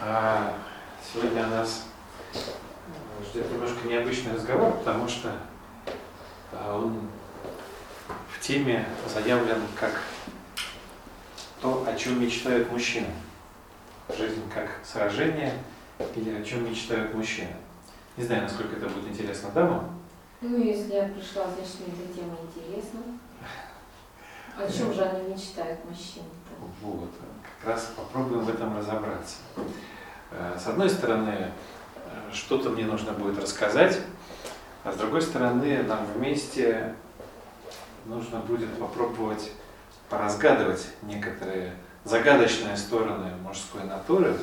А сегодня нас ждет немножко необычный разговор, потому что а, он в теме заявлен как то, о чем мечтают мужчины. Жизнь как сражение или о чем мечтают мужчины. Не знаю, насколько это будет интересно дамам. Ну, если я пришла, значит, мне эта тема интересна. О чем же они мечтают, мужчины? Вот, как раз попробуем в этом разобраться. Э, с одной стороны, э, что-то мне нужно будет рассказать, а с другой стороны, нам вместе нужно будет попробовать поразгадывать некоторые загадочные стороны мужской натуры.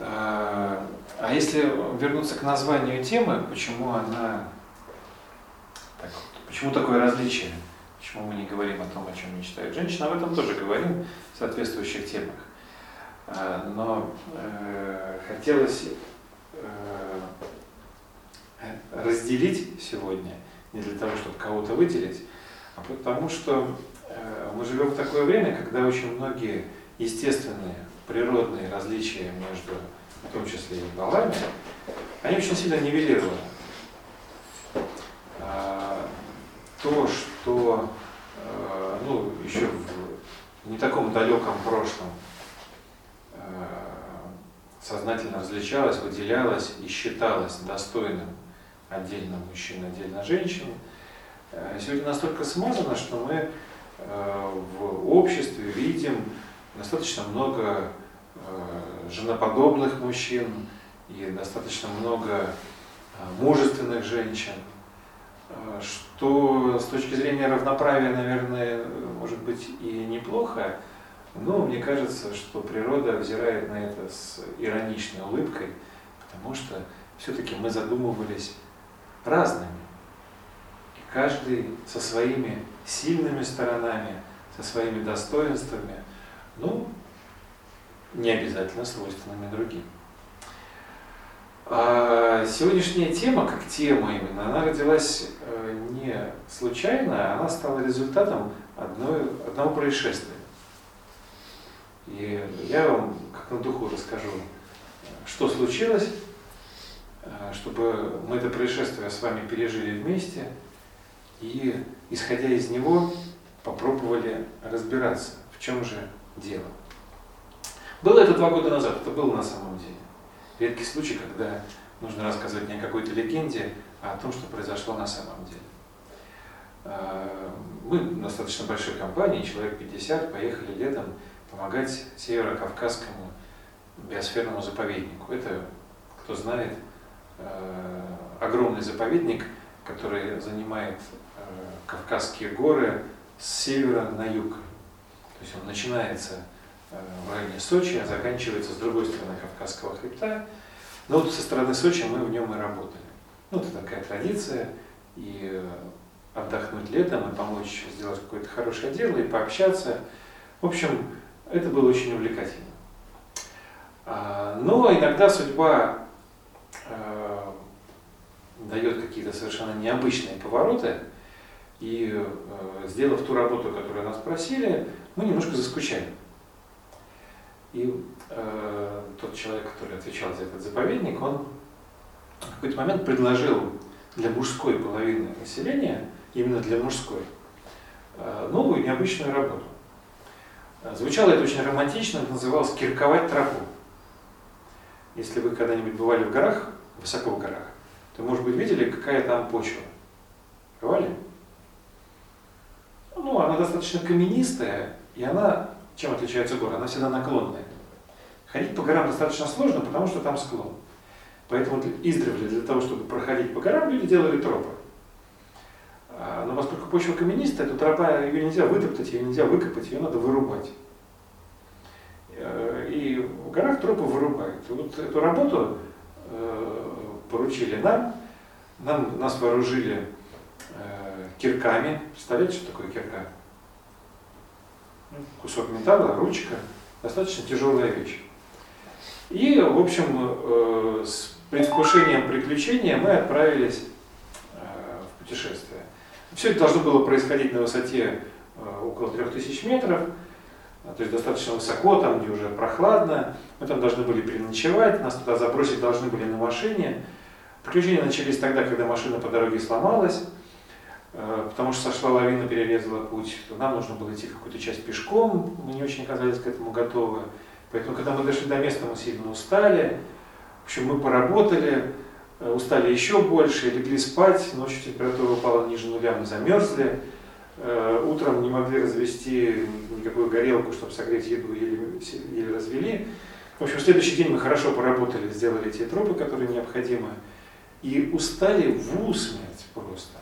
Э, а если вернуться к названию темы, почему она, так, почему такое различие? Почему мы не говорим о том, о чем мечтает женщина? Об этом тоже говорим в соответствующих темах. А, но э, хотелось э, разделить сегодня, не для того, чтобы кого-то выделить, а потому что э, мы живем в такое время, когда очень многие естественные, природные различия между, в том числе и полами, они очень сильно нивелированы. То, что ну, еще в не таком далеком прошлом сознательно различалось, выделялось и считалось достойным отдельно мужчин, отдельно женщин, э, сегодня настолько смазано, что мы э, в обществе видим достаточно много э, женоподобных мужчин и достаточно много мужественных женщин, что с точки зрения равноправия, наверное, может быть и неплохо, но мне кажется, что природа взирает на это с ироничной улыбкой, потому что все-таки мы задумывались разными. И каждый со своими сильными сторонами, со своими достоинствами, ну, не обязательно свойственными другим. А сегодняшняя тема, как тема именно, она родилась э, не случайно, она стала результатом одной, одного происшествия. И я вам как на духу расскажу, что случилось, э, чтобы мы это происшествие с вами пережили вместе и, исходя из него, попробовали разбираться, в чем же дело. Было это два года назад, это было на самом деле. Редкий случай, когда нужно рассказывать не о какой-то легенде, а о том, что произошло на самом деле. Э, мы достаточно большой компании, человек 50, поехали летом помогать Северо-Кавказскому биосферному заповеднику. Это, кто знает, э, огромный заповедник, который занимает э, Кавказские горы с севера на юг. То есть он начинается в районе Сочи, а заканчивается с другой стороны Кавказского хребта. Но вот со стороны Сочи мы в нем и работали. Ну, это такая традиция, и отдохнуть летом, и помочь сделать какое-то хорошее дело, и пообщаться. В общем, это было очень увлекательно. А, но иногда судьба а, дает какие-то совершенно необычные повороты, и сделав ту работу, которую нас просили, мы немножко заскучали. И э, тот человек, который отвечал за этот заповедник, он в какой-то момент предложил для мужской половины населения, именно для мужской, э, новую необычную работу. Звучало это очень романтично, это называлось «кирковать тропу». Если вы когда-нибудь бывали в горах, высоко в горах, то, может быть, видели, какая там почва. Бывали? Ну, она достаточно каменистая, и она, чем отличается гора? Она всегда наклонная. Ходить по горам достаточно сложно, потому что там склон. Поэтому издревле для того, чтобы проходить по горам, люди делали тропы. А, но поскольку почва каменистая, то тропа, ее нельзя вытоптать, ее нельзя выкопать, ее надо вырубать. Э, и в горах тропы вырубают. И вот эту работу э, поручили нам, нам нас вооружили э, кирками. Представляете, что такое кирка? Кусок металла, ручка, достаточно тяжелая вещь. И, в общем, с предвкушением приключения мы отправились в путешествие. Все это должно было происходить на высоте э, около 3000 метров. то есть достаточно высоко, там, где уже прохладно. Мы там должны были переночевать, нас туда забросить должны были на машине. Приключения начались тогда, когда машина по дороге сломалась, э, потому что сошла лавина, перерезала путь. Нам нужно было идти какую-то часть пешком, мы не очень оказались к этому готовы. Поэтому, когда мы дошли до места, мы сильно устали. В общем, мы поработали, э, устали еще больше, легли спать, ночью температура упала ниже нуля, мы замерзли. Э, утром не могли развести никакую горелку, чтобы согреть еду, еле, еле развели. В общем, в следующий день мы хорошо поработали, сделали те тропы, которые необходимы, и устали в усмерть просто.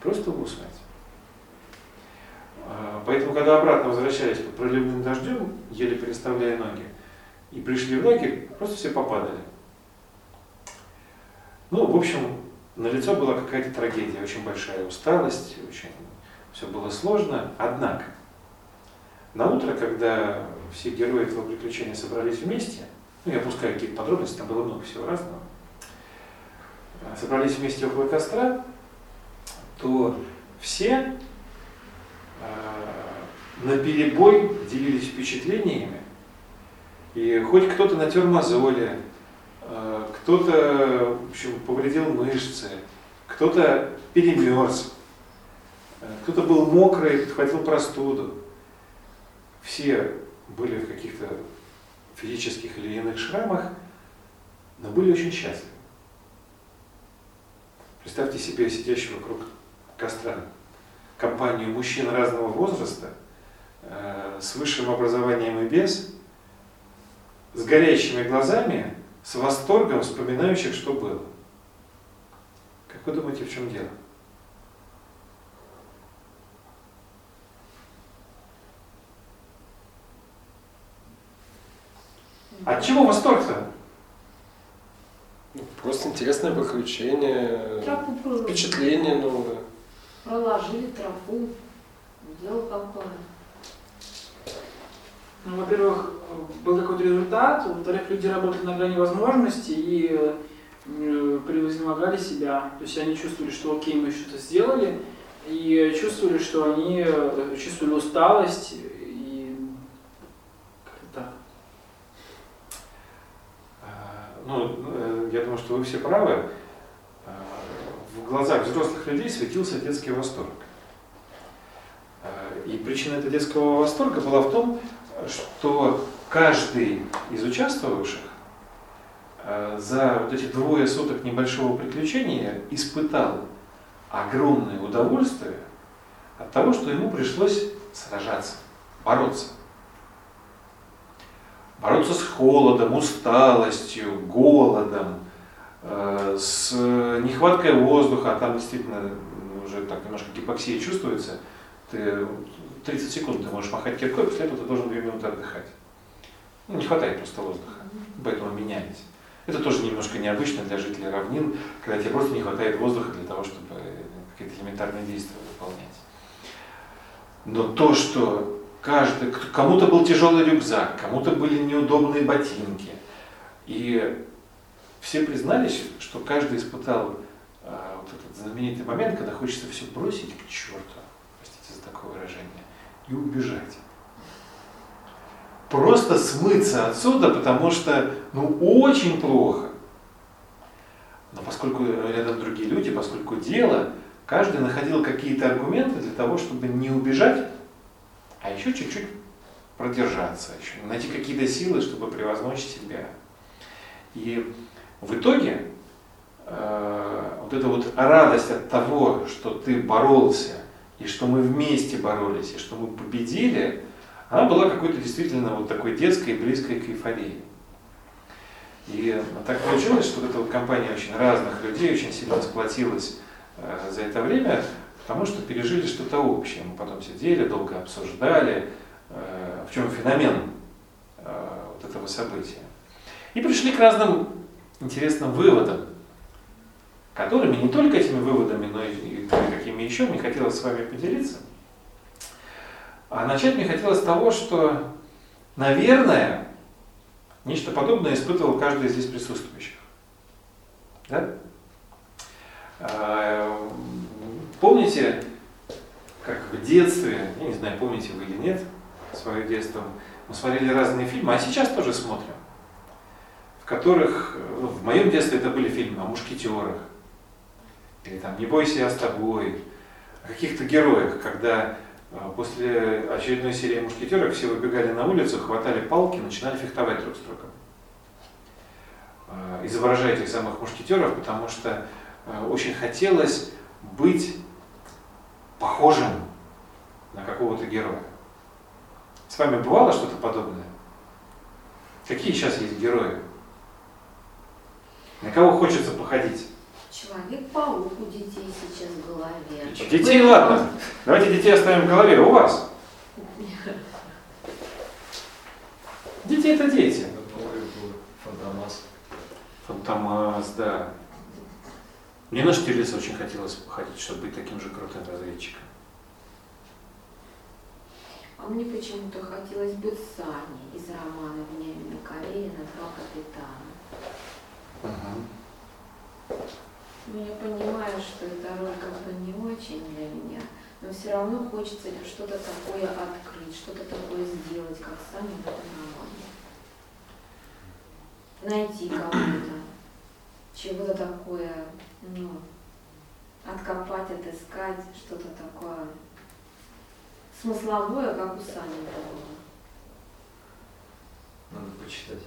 Просто в усмерть. А, поэтому, когда обратно возвращались под проливным дождем, еле переставляя ноги, и пришли в лагерь, просто все попадали. Ну, в общем, на лицо была какая-то трагедия, очень большая усталость, очень все было сложно. Однако, на утро, когда все герои этого приключения собрались вместе, ну, я опускаю какие-то подробности, там было много всего разного, собрались вместе около костра, то все э, на перебой делились впечатлениями, и хоть кто-то натер мозоли, э, кто-то в общем, повредил мышцы, кто-то перемерз, э, кто-то был мокрый, подхватил простуду. Все были в каких-то физических или иных шрамах, но были очень счастливы. Представьте себе сидящего вокруг костра компанию мужчин разного возраста, э, с высшим образованием и без, с горящими глазами, с восторгом вспоминающих, что было. Как вы думаете, в чем дело? От чего восторг-то? Ну, просто интересное приключение, Тропу впечатление новое. Проложили тропу, делал компанию. Ну, во-первых, был какой-то результат, во-вторых, люди работали на грани возможностей и э, превознемогали себя. То есть они чувствовали, что окей, мы что-то сделали, и чувствовали, что они э, чувствовали усталость, и как-то так. А, Ну, э, я думаю, что вы все правы. В глазах взрослых людей светился детский восторг. А, И причина этого детского восторга была в том, что каждый из участвовавших а, за вот эти двое суток небольшого приключения испытал огромное удовольствие от того, что ему пришлось сражаться, бороться. Бороться с холодом, усталостью, голодом, э, с нехваткой воздуха, а там действительно ну, уже так немножко гипоксия чувствуется, ты 30 секунд ты можешь махать киркой, после этого ты должен 2 минуты отдыхать. Ну, не хватает просто воздуха, поэтому меняется. Это тоже немножко необычно для жителей равнин, когда тебе просто не хватает воздуха для того, чтобы какие-то элементарные действия выполнять. Но то, что каждый, кому-то был тяжелый рюкзак, кому-то были неудобные ботинки, и все признались, что каждый испытал а, вот этот знаменитый момент, когда хочется все бросить к черту, простите за такое выражение, и убежать. Просто смыться отсюда, потому что, ну, очень плохо. Но поскольку рядом другие люди, поскольку дело, каждый находил какие-то аргументы для того, чтобы не убежать, а еще чуть-чуть продержаться, еще найти какие-то силы, чтобы превозмочь себя. И в итоге э, вот эта вот радость от того, что ты боролся, и что мы вместе боролись, и что мы победили, она была какой-то действительно вот такой детской, близкой к эйфории. И так получилось, что эта вот компания очень разных людей очень сильно сплотилась э, за это время, потому что пережили что-то общее. Мы потом сидели, долго обсуждали, э, в чем феномен э, вот этого события. И пришли к разным интересным выводам, которыми не только этими выводами, но и, какими еще мне хотелось с вами поделиться. А начать мне хотелось с того, что, наверное, нечто подобное испытывал каждый из здесь присутствующих. Да? А, Помните, как в детстве, я не знаю, помните вы или нет, свое детство мы смотрели разные фильмы, а сейчас тоже смотрим, которых, ну, в моем детстве это были фильмы о мушкетерах, или там «Не бойся, я с тобой», о каких-то героях, когда э, после очередной серии мушкетеров все выбегали на улицу, хватали палки, начинали фехтовать друг с другом. Э, Изображая этих самых мушкетеров, потому что э, очень хотелось быть похожим на какого-то героя. С вами бывало что-то подобное? Какие сейчас есть герои? На кого хочется походить? Человек-паук у детей сейчас в голове. Детей, ладно. Давайте детей оставим в голове. У вас? Дети это дети. Фантомас. Фантомас, да. Мне на Штирлица очень хотелось походить, чтобы быть таким же крутым разведчиком. А мне почему-то хотелось быть Саней из романа Вениамина Карелина «Два капитана». Угу. Ну, я понимаю, что эта роль как бы не очень для меня, но все равно хочется что-то такое открыть, что-то такое сделать, как Саня в этом романе. Найти кого-то, чего-то такое, ну, откопать, отыскать, что-то такое смысловое, как у Сани было. Надо почитать.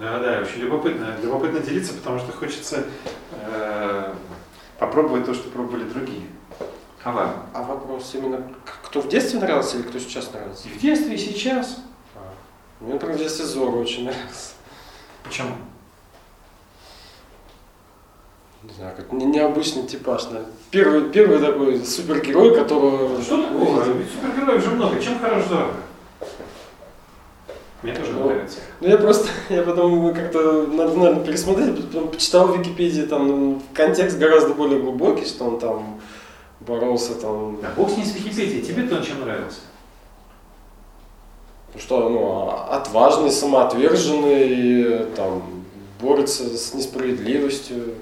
Да, да, очень любопытно, любопытно делиться, потому что хочется э, попробовать то, что пробовали другие. А вам? А вопрос именно, кто в детстве нравился или кто сейчас нравится? И в детстве, и сейчас. Мне, например, в детстве Зорро очень нравился. Почему? Не знаю, как не- необычный типаж, наверное. Первый, первый такой супергерой, которого... Что такого? Ведь супергероев же много. Чем хорош Зорро? Мне тоже Ну, нравится. Ну я просто, я потом как-то надо, наверное, пересмотреть, потом почитал в Википедии, там ну, контекст гораздо более глубокий, что он там боролся там, Да, бог с ней с Википедией. Тебе-то он чем нравился? что ну, а- отважный, самоотверженный, там, борется с несправедливостью.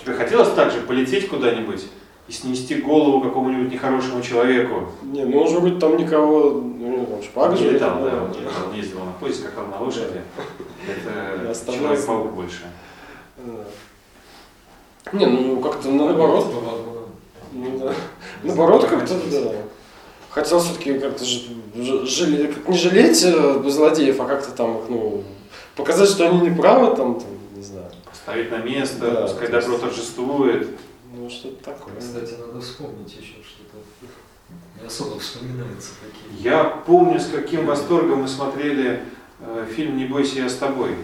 Тебе хотелось также полететь куда-нибудь и снести голову какому-нибудь нехорошему человеку? Не, ну он же вроде там никого, ну, там шпага Он же летал, летала. да, он летал, он ездил на поезде, скакал на лошади. Это. Человек-паук больше. Да. Не, ну как-то наоборот. Ну, да. Наоборот, как-то, да. Хотел все-таки как-то ж- как не жалеть э, злодеев, а как-то там их, ну, показать, что они не правы, там, там, не знаю. Поставить на место, Да, пускай добро торжествует. Ну, что-то такое. Кстати, надо вспомнить еще что-то. Не особо вспоминаются такие. Я помню, с каким восторгом мы смотрели э, фильм «Не бойся, я с тобой».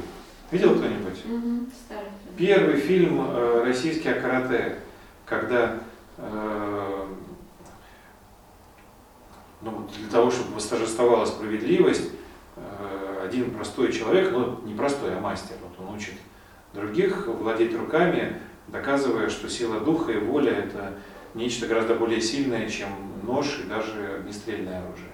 Видел кто-нибудь? Угу, старый. Первый фильм э, российский о карате, когда э, ну, для того, чтобы восторжествовала справедливость, э, один простой человек, ну не простой, а мастер, вот он учит других владеть руками, доказывая, что сила духа и воля это нечто гораздо более сильное, чем нож и даже огнестрельное оружие.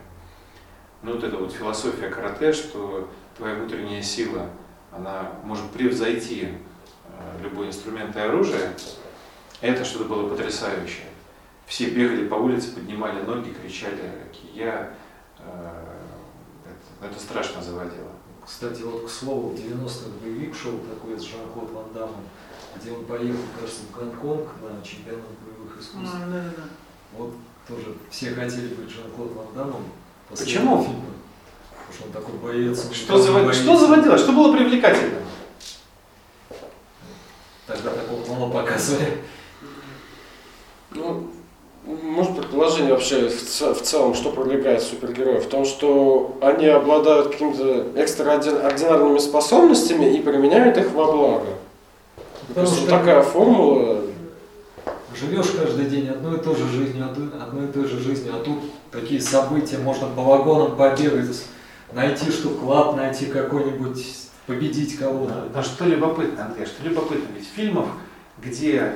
Ну вот это вот философия карате, что твоя внутренняя сила, она может превзойти э, любой инструмент и оружие, это что-то было потрясающее. Все бегали по улице, поднимали ноги, кричали «Кия». Э, Это, это страшно заводило. Кстати, вот к слову, в 90-х боевик шел такой с Жан-Клод Ван Дамом, где он поехал, кажется, в Гонконг на чемпионат боевых искусств. А, да, да, да. Вот тоже все хотели быть Жан-Клод Ван Дамом. Почему? фильма. Потому что он такой боец. он Что, завод- боится. что заводило? Что было привлекательным? Тогда такого мало показывали. Ну, может предположение вообще в, ц- в целом, что привлекает супергероев? В том, что они обладают какими-то экстраординарными способностями и применяют их во благо. Потому что такая формула. живешь каждый день одной и той же жизнью, одной, одной и той же жизнью, а тут такие события, можно по вагонам побегать, найти что клад, найти какой-нибудь, победить кого-то. Да что любопытно, Андрей, что любопытно, ведь фильмов, где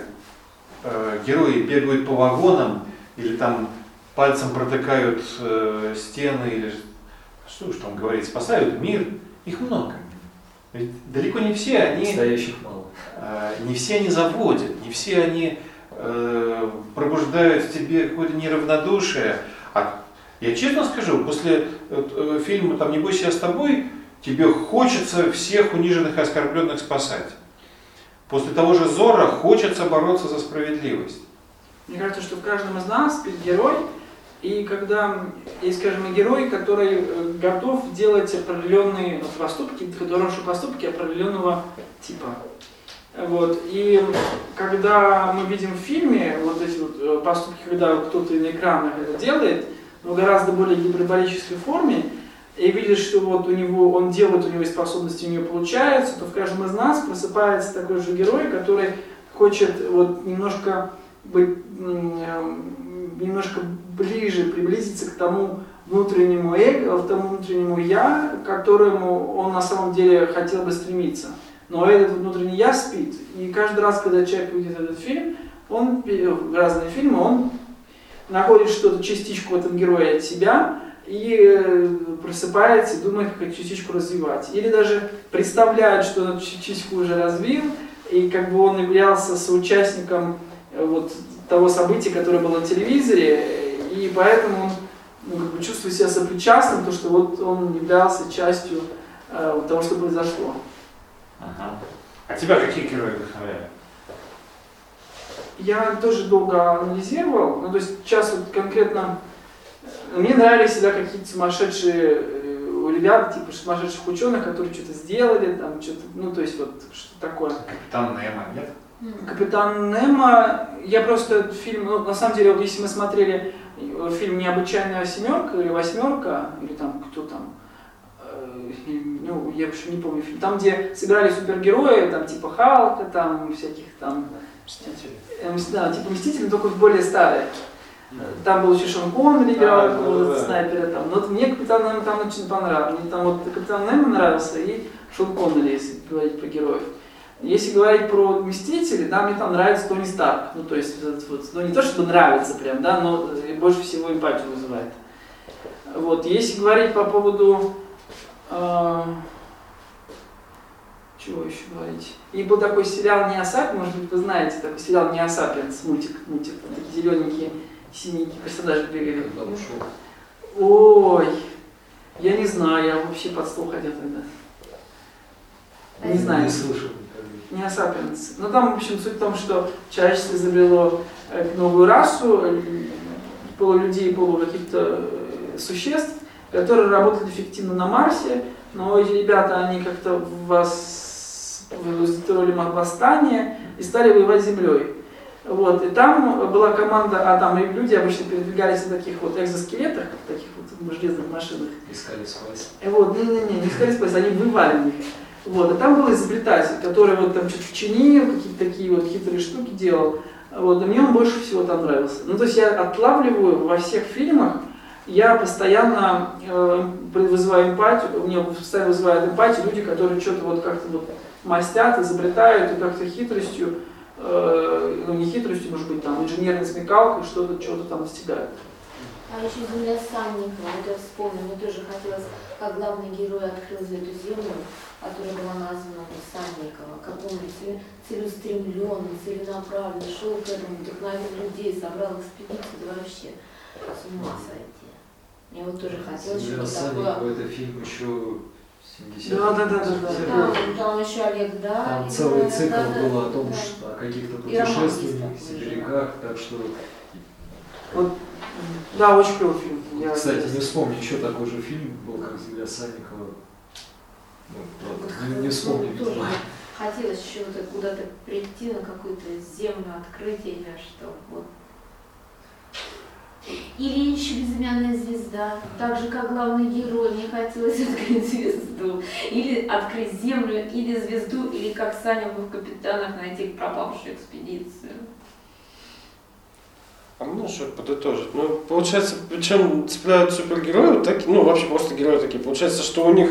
э, герои бегают по вагонам или там пальцем протыкают э, стены или что уж там говорить, спасают мир, их много. Ведь далеко не все они Настоящих мало. Э, не все они заводят, не все они э, пробуждают в тебе какое-то неравнодушие, а Я честно скажу, после э, фильма там «Не бойся, я с тобой» тебе хочется всех униженных и оскорбленных спасать. После того же Зора хочется бороться за справедливость. Мне кажется, что в каждом из нас спит герой, и когда есть, скажем, герой, который готов делать определенные поступки, хорошие поступки определенного типа. Вот. И когда мы видим в фильме вот эти вот э, поступки, когда кто-то на экранах это делает, но гораздо более гиперболической форме, и видишь, что вот у него, он делает, у него есть способности, у него получается, то в каждом из нас просыпается такой же герой, который хочет вот немножко быть, немножко ближе, приблизиться к тому внутреннему эго, к тому внутреннему я, к которому он на самом деле хотел бы стремиться. Но этот внутренний я спит, и каждый раз, когда человек видит этот фильм, он, разные фильмы, он находит что-то, частичку в этом герое от себя, и э, просыпается и думает, как эту частичку развивать. Или даже представляет, что он эту частичку уже развил, и как бы он являлся соучастником э, вот того события, которое было на телевизоре, и поэтому он ну, как бы чувствует себя сопричастным, то, что вот он являлся частью э, того, что произошло. Ага. А тебя какие герои вдохновляют? Я тоже долго анализировал, ну то есть сейчас вот конкретно мне нравились всегда какие-то сумасшедшие э, ребята, типа сумасшедших ученых, которые что-то сделали, там что-то, ну то есть вот что такое. Капитан Немо, нет? Капитан Немо, я просто фильм, ну на самом деле, вот если мы смотрели э, фильм «Необычайная семерка» или «Восьмерка», или там кто там, э, ну, я вообще не помню фильм, там, где сыграли супергерои, там, типа Халка, там, всяких там... Мстители. Да, типа Мстители, только более старые. Там был еще Шон Коннери играл да, какого-то да, снайпера там. Но вот мне Капитан Немо там очень понравился. Мне там вот Капитан Немо нравился и Шон Коннери, если говорить про героев. Если говорить про Мстители, да, мне там нравится Тони Старк. Ну, то есть, вот, ну, не то, что нравится прям, да, но больше всего эмпатию вызывает. Вот, если говорить по поводу... Э, чего еще говорить? И был такой сериал «Неосапиенс», может быть, вы знаете, такой сериал «Неосапиенс», мультик, мультик, такие зелененькие синенькие персонажи бегали. Ой, я не знаю, я вообще под стол ходил тогда. Не знаю. Не слышал Не Сапиенс. Ну там, в общем, суть в том, что человечество изобрело э, новую расу, э, полулюдей, полу каких-то э, существ, которые работают эффективно на Марсе, но эти ребята, они как-то вас устроили восстание и стали воевать с Землей. Вот, и там была команда, а там люди обычно передвигались на таких вот экзоскелетах, таких вот железных машинах. Искали свайс. Вот, не-не-не, не искали свайс, они вывали их. Вот, и там был изобретатель, который вот там что-то чинил, какие-то такие вот хитрые штуки делал. Вот, и мне он больше всего там нравился. Ну, то есть я отлавливаю во всех фильмах, я постоянно э, вызываю эмпатию, у меня постоянно вызывает эмпатию люди, которые что-то вот как-то вот мастят, изобретают и как-то хитростью э, ну не хитростью, может быть, там инженерной смекалкой что-то, что-то там достигают. А еще земля Санникова, вот я вспомнила, мне тоже хотелось, как главный герой открыл эту землю, которая была названа Санникова, как он целеустремленный, целенаправленно шел к этому, вдохновил людей, собрал экспедицию, да вообще с ума сойти. Мне вот тоже хотелось что-то такое. это фильм еще 70 да, да, да, да, да. Там, там еще Олег, да. Там целый цикл да, был да, о том, да. что о каких-то путешествиях, сибиряках, так что... Вот, да, очень клевый фильм. Я Кстати, не вспомню, еще такой же фильм был, как «Земля Санникова». Ну, не, не вспомню, Тоже. Хотелось еще вот куда-то прийти, на какую-то землю, открыть или что. Вот. Или еще безымянная звезда, так же как главный герой, мне хотелось открыть звезду. Или открыть землю, или звезду, или как Саня был в капитанах найти пропавшую экспедицию. А можно что подытожить? Ну, получается, причем цепляют супергерои, так, ну, вообще просто герои такие. Получается, что у них,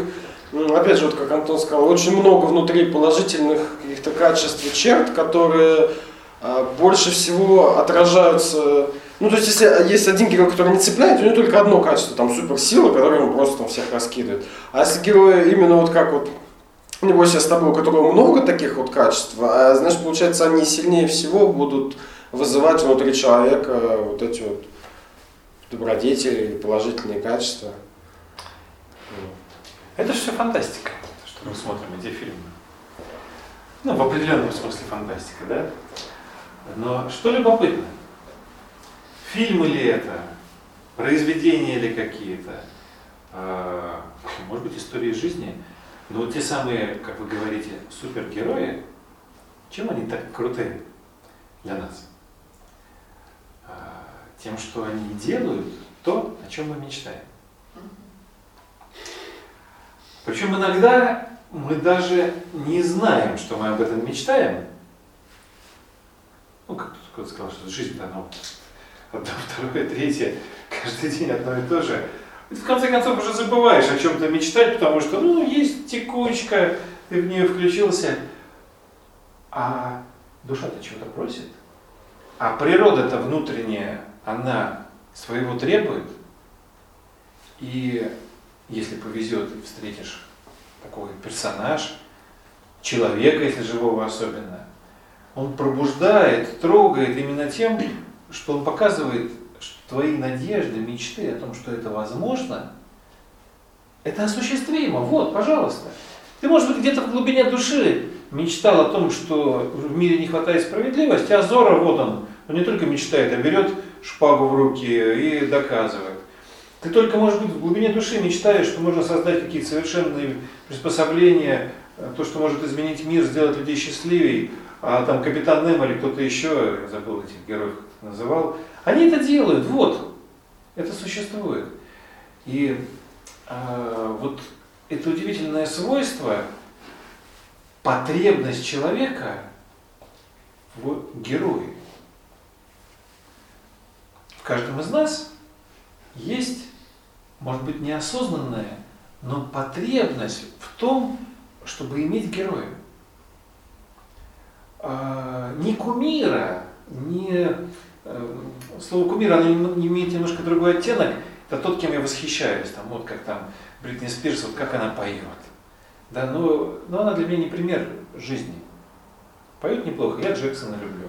ну, опять же, вот как Антон сказал, очень много внутри положительных каких-то качеств и черт, которые а, больше всего отражаются ну, то есть, если есть один герой, который не цепляет, у него только одно качество, там, суперсила, которая ему просто там всех раскидывает. А если герой именно вот как вот, не бойся с тобой, у которого много таких вот качеств, а, значит, получается, они сильнее всего будут вызывать внутри человека вот эти вот добродетели или положительные качества. Это же все фантастика, что мы смотрим эти фильмы. Ну, в определенном смысле фантастика, да? Но что любопытно, фильмы ли это, произведения ли какие-то, а, может быть, истории жизни, но вот те самые, как вы говорите, супергерои, чем они так крутые для нас? А, тем, что они делают то, о чем мы мечтаем. Причем иногда мы даже не знаем, что мы об этом мечтаем. Ну, как кто-то сказал, что жизнь-то она одно, второе, третье, каждый день одно и то же. И в конце концов уже забываешь о чем-то мечтать, потому что, ну, есть текучка, ты в нее включился. А душа-то чего-то просит. А природа-то внутренняя, она своего требует. И если повезет, встретишь такой персонаж, человека, если живого особенно, он пробуждает, трогает именно тем, что он показывает, что твои надежды, мечты о том, что это возможно, это осуществимо. Вот, пожалуйста. Ты, может быть, где-то в глубине души мечтал о том, что в мире не хватает справедливости, а Зора, вот он, он не только мечтает, а берет шпагу в руки и доказывает. Ты только, может быть, в глубине души мечтаешь, что можно создать какие-то совершенные приспособления, то, что может изменить мир, сделать людей счастливее, а там капитан Немо или кто-то еще, я забыл этих героев, называл, они это делают, вот, это существует. И э, вот это удивительное свойство, потребность человека в герое. В каждом из нас есть, может быть, неосознанная, но потребность в том, чтобы иметь героя. А, не кумира, не э, слово кумир, оно имеет немножко другой оттенок. Это тот, кем я восхищаюсь. Там, вот как там Бритни Спирс, вот как она поет. Да, но, но она для меня не пример жизни. Поет неплохо. Я Джексона люблю,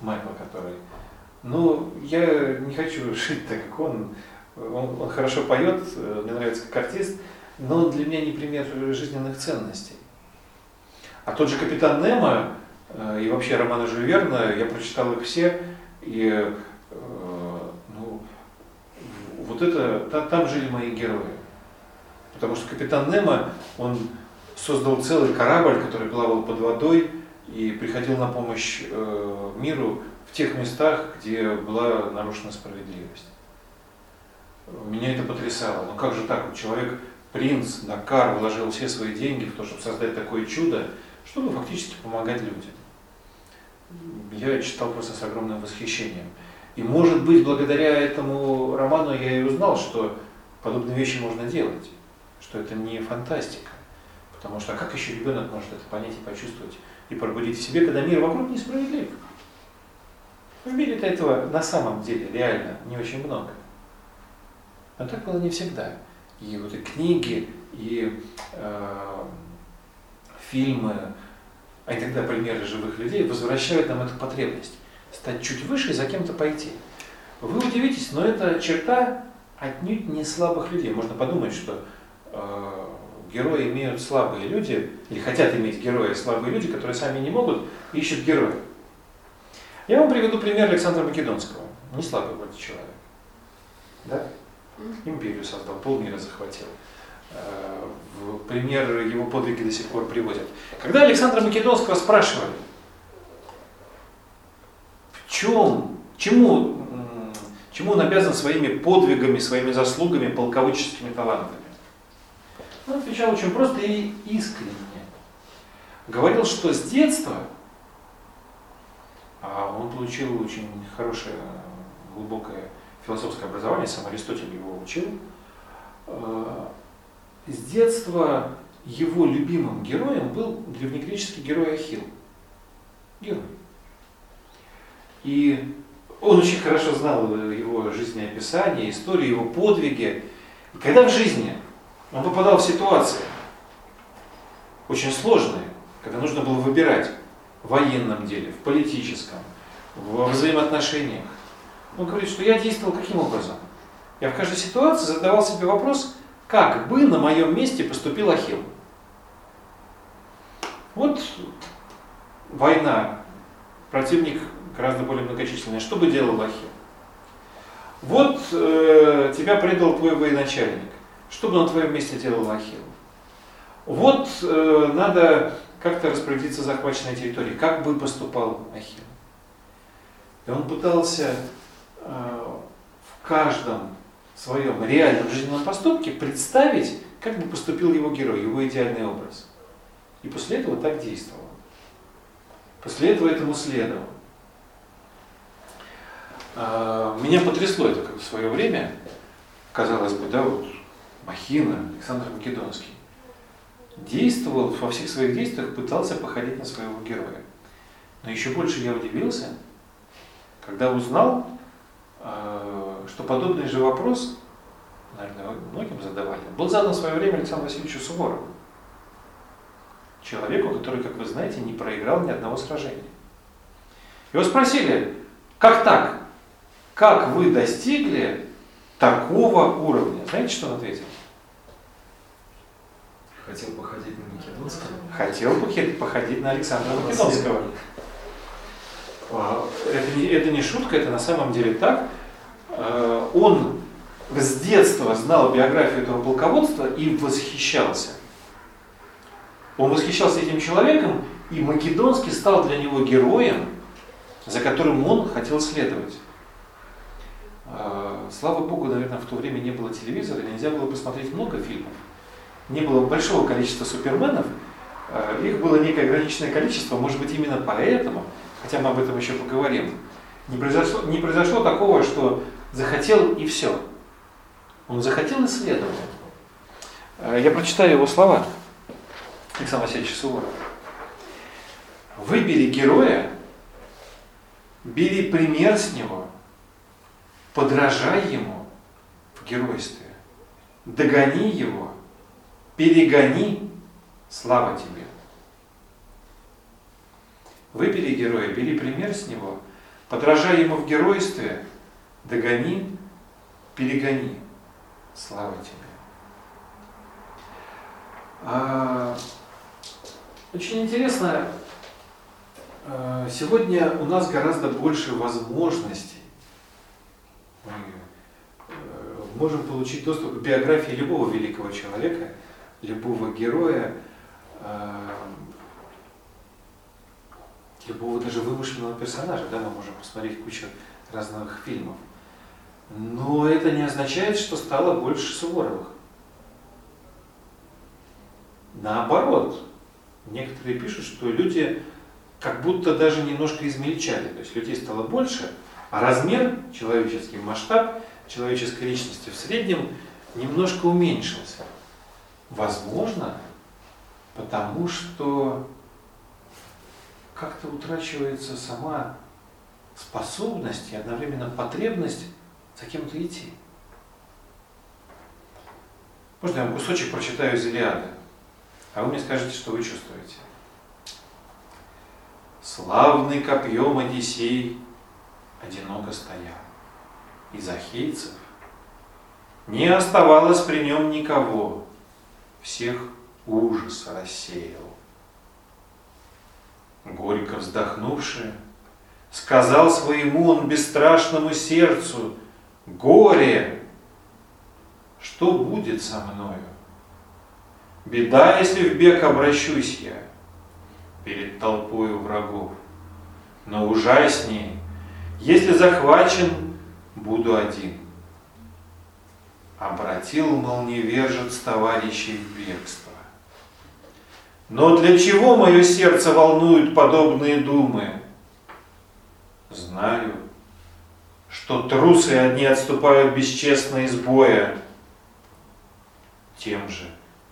Майкла, который. Но я не хочу жить так, как он. Он, он хорошо поет, мне нравится как артист, но для меня не пример жизненных ценностей. А тот же капитан Немо и вообще романы Жюль я прочитал их все, и ну, вот это, там жили мои герои. Потому что капитан Немо, он создал целый корабль, который плавал под водой и приходил на помощь э, миру в тех местах, где была нарушена справедливость. Меня это потрясало. Но как же так? Вот человек, принц, Дакар, вложил все свои деньги в то, чтобы создать такое чудо, чтобы фактически помогать людям. Я читал просто с огромным восхищением. И может быть, благодаря этому роману я и узнал, что подобные вещи можно делать, что это не фантастика. Потому что а как еще ребенок может это понять и почувствовать и пробудить в себе, когда мир вокруг несправедлив? В мире-то этого на самом деле реально не очень много. Но так было не всегда. И вот и книги, и э, фильмы, а иногда примеры живых людей возвращают нам эту потребность стать чуть выше и за кем-то пойти. Вы удивитесь, но это черта отнюдь не слабых людей. Можно подумать, что э, герои имеют слабые люди, или хотят иметь героя слабые люди, которые сами не могут, ищут героя. Я вам приведу пример Александра Македонского. Не слабый вроде человек. Да? Империю создал, полмира захватил. Э, в пример его подвиги до сих пор приводят. Когда Александра Македонского спрашивали, в чем, чему, чему он обязан своими подвигами, своими заслугами, полководческими талантами, он отвечал очень просто и искренне. Говорил, что с детства а он получил очень хорошее, глубокое философское образование, сам Аристотель его учил. С детства его любимым героем был древнегреческий герой Ахилл. Герой. И он очень хорошо знал его жизнеописание, историю, его подвиги. И когда в жизни он попадал в ситуации очень сложные, когда нужно было выбирать в военном деле, в политическом, во взаимоотношениях, он говорит, что я действовал каким образом? Я в каждой ситуации задавал себе вопрос, как бы на моем месте поступил Ахилл. Вот война, противник гораздо более многочисленный. Что бы делал Ахилл? Вот э, тебя предал твой военачальник. Что бы на твоем месте делал Ахилл? Вот э, надо как-то распорядиться захваченной территорией. Как бы поступал Ахилл? И он пытался э, в каждом своем реальном жизненном поступке представить, как бы поступил его герой, его идеальный образ. И после этого так действовал. После этого этому следовал. А, меня потрясло это в свое время, казалось бы, да, вот Махина, Александр Македонский, действовал во всех своих действиях, пытался походить на своего героя. Но еще больше я удивился, когда узнал, а, что подобный же вопрос, наверное, многим задавали, был задан в свое время Александру Васильевичу Суворову. Человеку, который, как вы знаете, не проиграл ни одного сражения. Его спросили, как так? Как вы достигли такого уровня? Знаете, что он ответил? Хотел походить на Македонского. Хотел походить на Александра Македонского. А, это не, это не шутка, это на самом деле так. А, он с детства знал биографию этого полководства и восхищался. Он восхищался этим человеком, и Македонский стал для него героем, за которым он хотел следовать. А, слава Богу, наверное, в то время не было телевизора, нельзя было посмотреть много фильмов. Не было большого количества суперменов, а, их было некое ограниченное количество, может быть именно поэтому, хотя мы об этом еще поговорим, не произошло, не произошло такого, что захотел и все. Он захотел и следовал. А, я прочитаю его слова. Александр Васильевич Суворов. Выбери героя, бери пример с него, подражай ему в геройстве, догони его, перегони, слава тебе. Выбери героя, бери пример с него, подражай ему в геройстве, догони, перегони, слава тебе. А, очень интересно, э, сегодня у нас гораздо больше возможностей. Мы э, можем получить доступ к биографии любого великого человека, любого героя, э, любого даже вымышленного персонажа. Да, мы можем посмотреть кучу разных фильмов. Но это не означает, что стало больше Суворовых. Наоборот, некоторые пишут, что люди как будто даже немножко измельчали. То есть людей стало больше, а размер, человеческий масштаб человеческой личности в среднем немножко уменьшился. Возможно, потому что как-то утрачивается сама способность и одновременно потребность за кем-то идти. Можно я вам кусочек прочитаю из Илиады? А вы мне скажете, что вы чувствуете. Славный копьем Одиссей одиноко стоял. Из ахейцев не оставалось при нем никого, всех ужас рассеял. Горько вздохнувши, сказал своему он бесстрашному сердцу, «Горе! Что будет со мною?» Беда, если в бег обращусь я перед толпою врагов. Но ужаснее, если захвачен, буду один. Обратил, мол, невержец товарищей в бегство. Но для чего мое сердце волнуют подобные думы? Знаю, что трусы одни отступают бесчестно из боя. Тем же,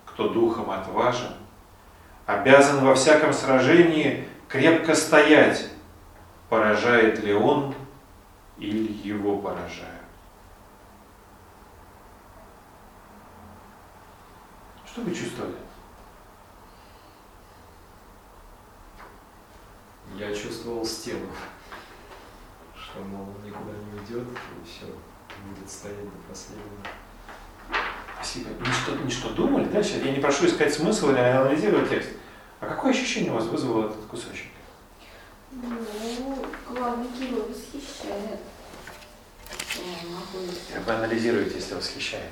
кто духом отважен, обязан во всяком сражении крепко стоять, поражает ли он или его поражают. Что вы чувствовали? Я чувствовал стену, что, мол, никуда не уйдет, и все, будет стоять до последнего. Спасибо. Не что, не что думали, да? Сейчас я не прошу искать смысл или анализировать текст. А какое ощущение у вас вызвал этот кусочек? Ну, главный герой восхищает. Как вы анализируете, если восхищает?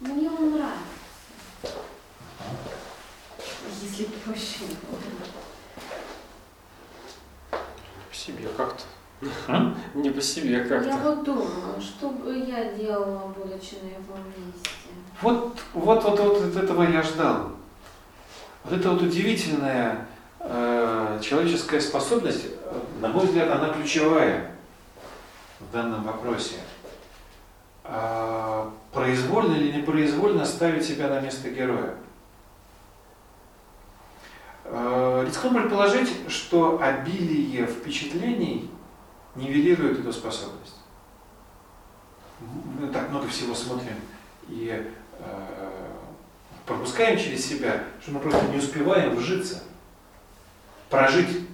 Мне он нравится. Если проще. По себе как-то. М? Не по себе Я как-то. вот думаю, что бы я делала, будучи на его месте. Вот, вот, вот, вот от этого я ждал. Вот эта вот удивительная э, человеческая способность, э, на мой взгляд, она ключевая в данном вопросе. А, произвольно или непроизвольно ставить себя на место героя. Э, Рискну предположить, что обилие впечатлений нивелирует эту способность. Мы так много всего смотрим и э, пропускаем через себя, что мы просто не успеваем вжиться, прожить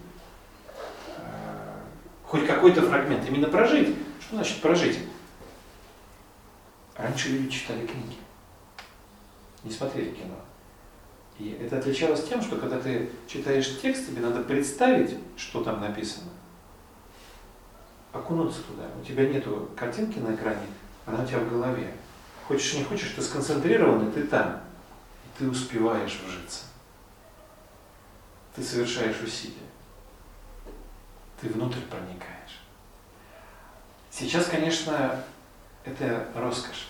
э, хоть какой-то фрагмент. Именно прожить. Что значит прожить? Раньше люди читали книги, не смотрели кино. И это отличалось тем, что когда ты читаешь текст, тебе надо представить, что там написано, окунуться туда. У тебя нету картинки на экране, она у тебя в голове. Хочешь не хочешь, ты сконцентрирован, и ты там. И ты успеваешь вжиться. Ты совершаешь усилия. Ты внутрь проникаешь. Сейчас, конечно, это роскошь.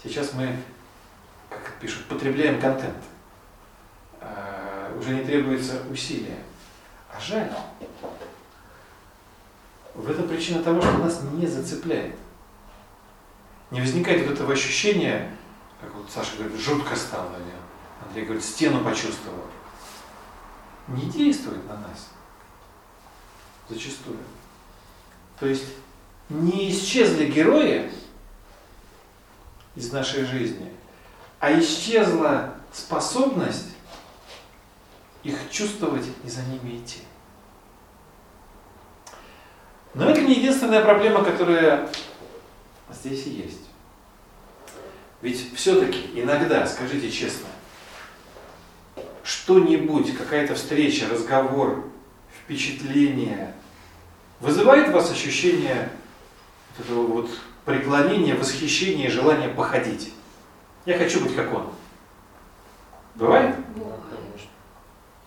Сейчас мы, как пишут, потребляем контент. А, Уже не требуется усилия. А жаль. В этом причина того, что нас не зацепляет. Не возникает вот этого ощущения, как вот Саша говорит, жутко стало, или Андрей говорит, стену почувствовал. Не действует на нас. Зачастую. То есть не исчезли герои из нашей жизни, а исчезла способность их чувствовать и за ними идти. Но это не единственная проблема, которая здесь и есть. Ведь все-таки иногда, скажите честно, что-нибудь, какая-то встреча, разговор, впечатление вызывает у вас ощущение вот этого вот преклонения, восхищения и желания походить. Я хочу быть как он. Бывает? Бывает.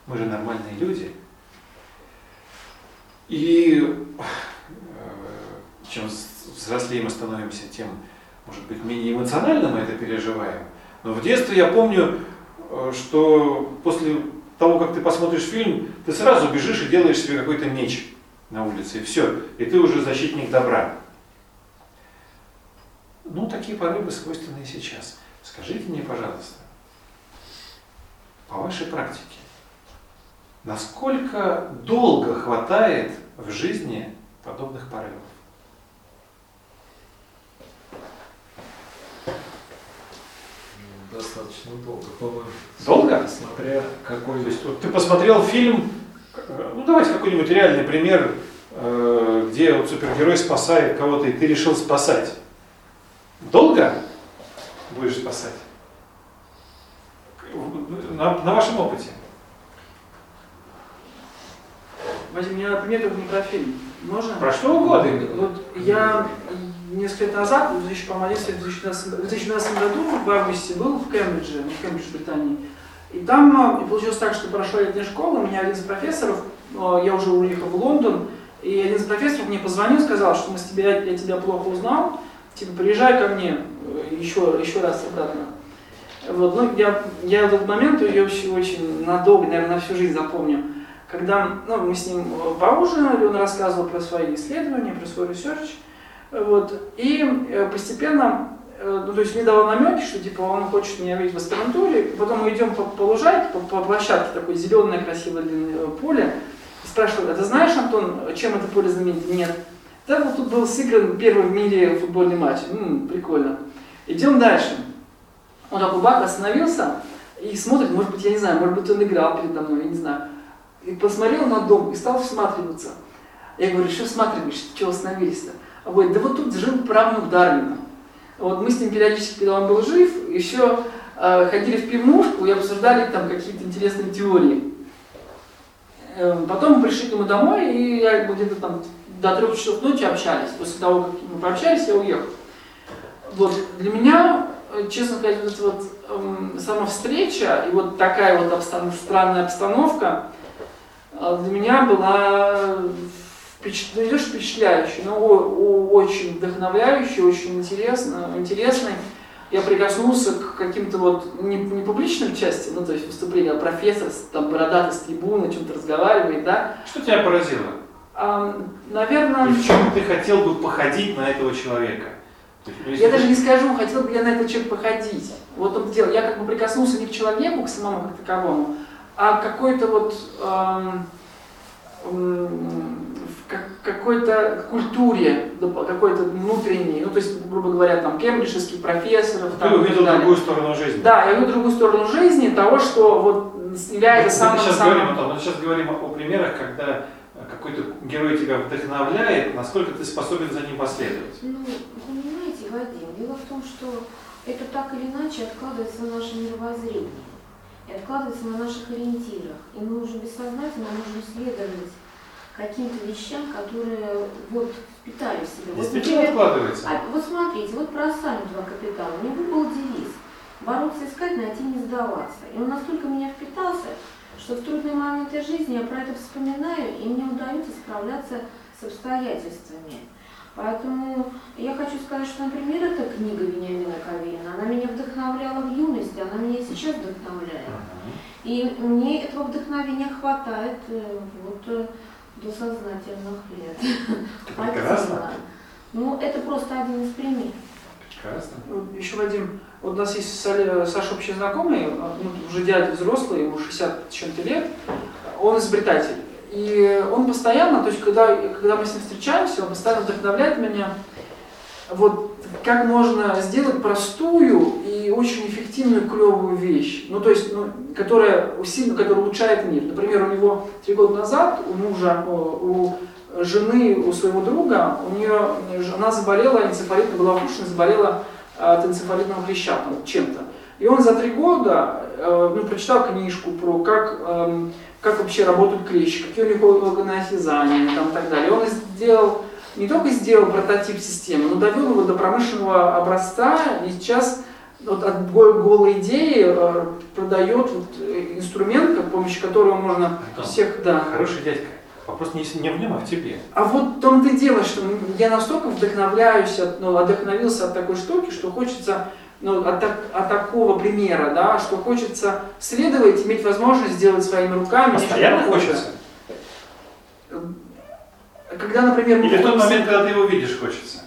Мы же нормальные люди. И э, чем взрослее мы становимся, тем, может быть, менее эмоционально мы это переживаем. Но в детстве я помню, э, что после того, как ты посмотришь фильм, ты сразу бежишь и делаешь себе какой-то меч на улице, и все. И ты уже защитник добра. Ну, такие порывы свойственны и сейчас. Скажите мне, пожалуйста, по вашей практике, насколько долго хватает в жизни подобных порывов? Достаточно долго, по-моему. Долго? Смотря какой... То есть вот ты посмотрел фильм, э, ну давайте какой-нибудь реальный пример, э, где вот супергерой спасает кого-то, и ты решил спасать. Долго будешь спасать? На, на вашем опыте. Вадим, я пример только не про фильм. Можно? Про что угодно. Вот я несколько лет назад, в 2000, по-моему, 2012, в 2012 году, в августе, был в Кембридже, в Кембридже, Британии. И там э, получилось так, что прошла летняя школа, у меня один из профессоров, э, я уже уехал в Лондон, и один из профессоров мне позвонил, сказал, что мы с тебя, я тебя плохо узнал, типа, приезжай ко мне э, еще, еще раз обратно. Вот, ну, я, я этот момент ее очень, очень надолго, наверное, на всю жизнь запомню. Когда ну, мы с ним э, поужинали, он рассказывал про свои исследования, про свой research. Вот, и э, постепенно, э, ну, то есть мне давал намеки, что типа он хочет меня видеть в аспирантуре, потом мы идем по, по лужайке, по, по площадке, такое зеленое красивое длинное поле, и спрашиваю, а ты знаешь, Антон, чем это поле знаменито? Нет. Да, вот тут был сыгран первый в мире футбольный матч. М, прикольно. Идем дальше. Он такой бак остановился и смотрит, может быть, я не знаю, может быть, он играл передо мной, я не знаю. И посмотрел на дом и стал всматриваться. Я говорю, что всматриваешься, чего остановились-то? Вот, да вот тут жил правнук Дарвина. Вот мы с ним периодически, когда он был жив, еще э, ходили в пивнушку и обсуждали там какие-то интересные теории. Э, потом мы пришли к нему домой, и я где-то там до трех часов ночи общались. После того, как мы пообщались, я уехал. Вот, для меня, э, честно сказать, вот вот эм, сама встреча и вот такая вот обстан- странная обстановка э, для меня была впечат- не то, что впечатляющей, но очень вдохновляющей, очень интересно, интересной. Я прикоснулся к каким-то вот не, не публичным частям, ну то есть выступления, а профессор там бородатый с трибуны, о чем-то разговаривает, да. Что тебя поразило? А, наверное, И в чем ты хотел бы походить на этого человека? Есть, если Я даже не скажу, хотел бы я на этот человек походить. Вот он дело. Я как бы прикоснулся не к человеку, к самому как таковому, а какой-то вот в какой-то культуре, какой-то внутренней, ну то есть, грубо говоря, там кембриджских профессоров. Ты там, увидел другую сторону жизни. Да, я увидел другую сторону жизни, того, что вот Мы, является мы самым сейчас самым. говорим о том, мы сейчас говорим о, о примерах, когда какой-то герой тебя вдохновляет, насколько ты способен за ним последовать. Ну, понимаете, Вадим, дело в том, что это так или иначе откладывается на наше мировоззрение и откладывается на наших ориентирах. И мы уже бессознательно можем следовать каким-то вещам, которые вот впитали в себя. Вот, Действительно например, откладывается. а, вот смотрите, вот про Асаню два капитана. У него был девиз бороться, искать, найти, не сдаваться. И он настолько меня впитался, что в трудные моменты жизни я про это вспоминаю, и мне удается справляться с обстоятельствами. Поэтому я хочу сказать, что, например, эта книга Вениамина Кавина, она меня вдохновляла в юности, она меня и сейчас вдохновляет. И мне этого вдохновения хватает э, вот э, до сознательных лет. Прекрасно. Ну, это просто один из примеров. Прекрасно. Вот Еще, Вадим, вот у нас есть Оле- Саша общий знакомый, ну, уже дядя взрослый, ему 60 с чем-то лет, он изобретатель. И он постоянно, то есть когда, когда мы с ним встречаемся, он постоянно вдохновляет меня, вот как можно сделать простую и очень эффективную клевую вещь, ну то есть, ну, которая сильно, которая улучшает мир. Например, у него три года назад, у мужа, у жены, у своего друга, у нее, она заболела энцефалитной головокружениной, заболела от энцефалитного клеща чем-то. И он за три года э, ну, прочитал книжку про как, эм, как вообще работают клещи, какие у них органоосязания там, и так далее. Он сделал, не только сделал прототип системы, но довел его до промышленного образца, и сейчас вот от го- голой идеи э, продает вот, э, инструмент, с помощью которого можно Антон, всех... Да. Хороший дядька. Вопрос не, не в нем, а в тебе. А вот в том-то и дело, что я настолько вдохновляюсь, от, ну, вдохновился от такой штуки, что хочется ну, от, так- от такого примера, да, что хочется следовать, иметь возможность сделать своими руками. Постоянно хочется? Когда, например, Или в тот момент, когда ты его видишь, хочется?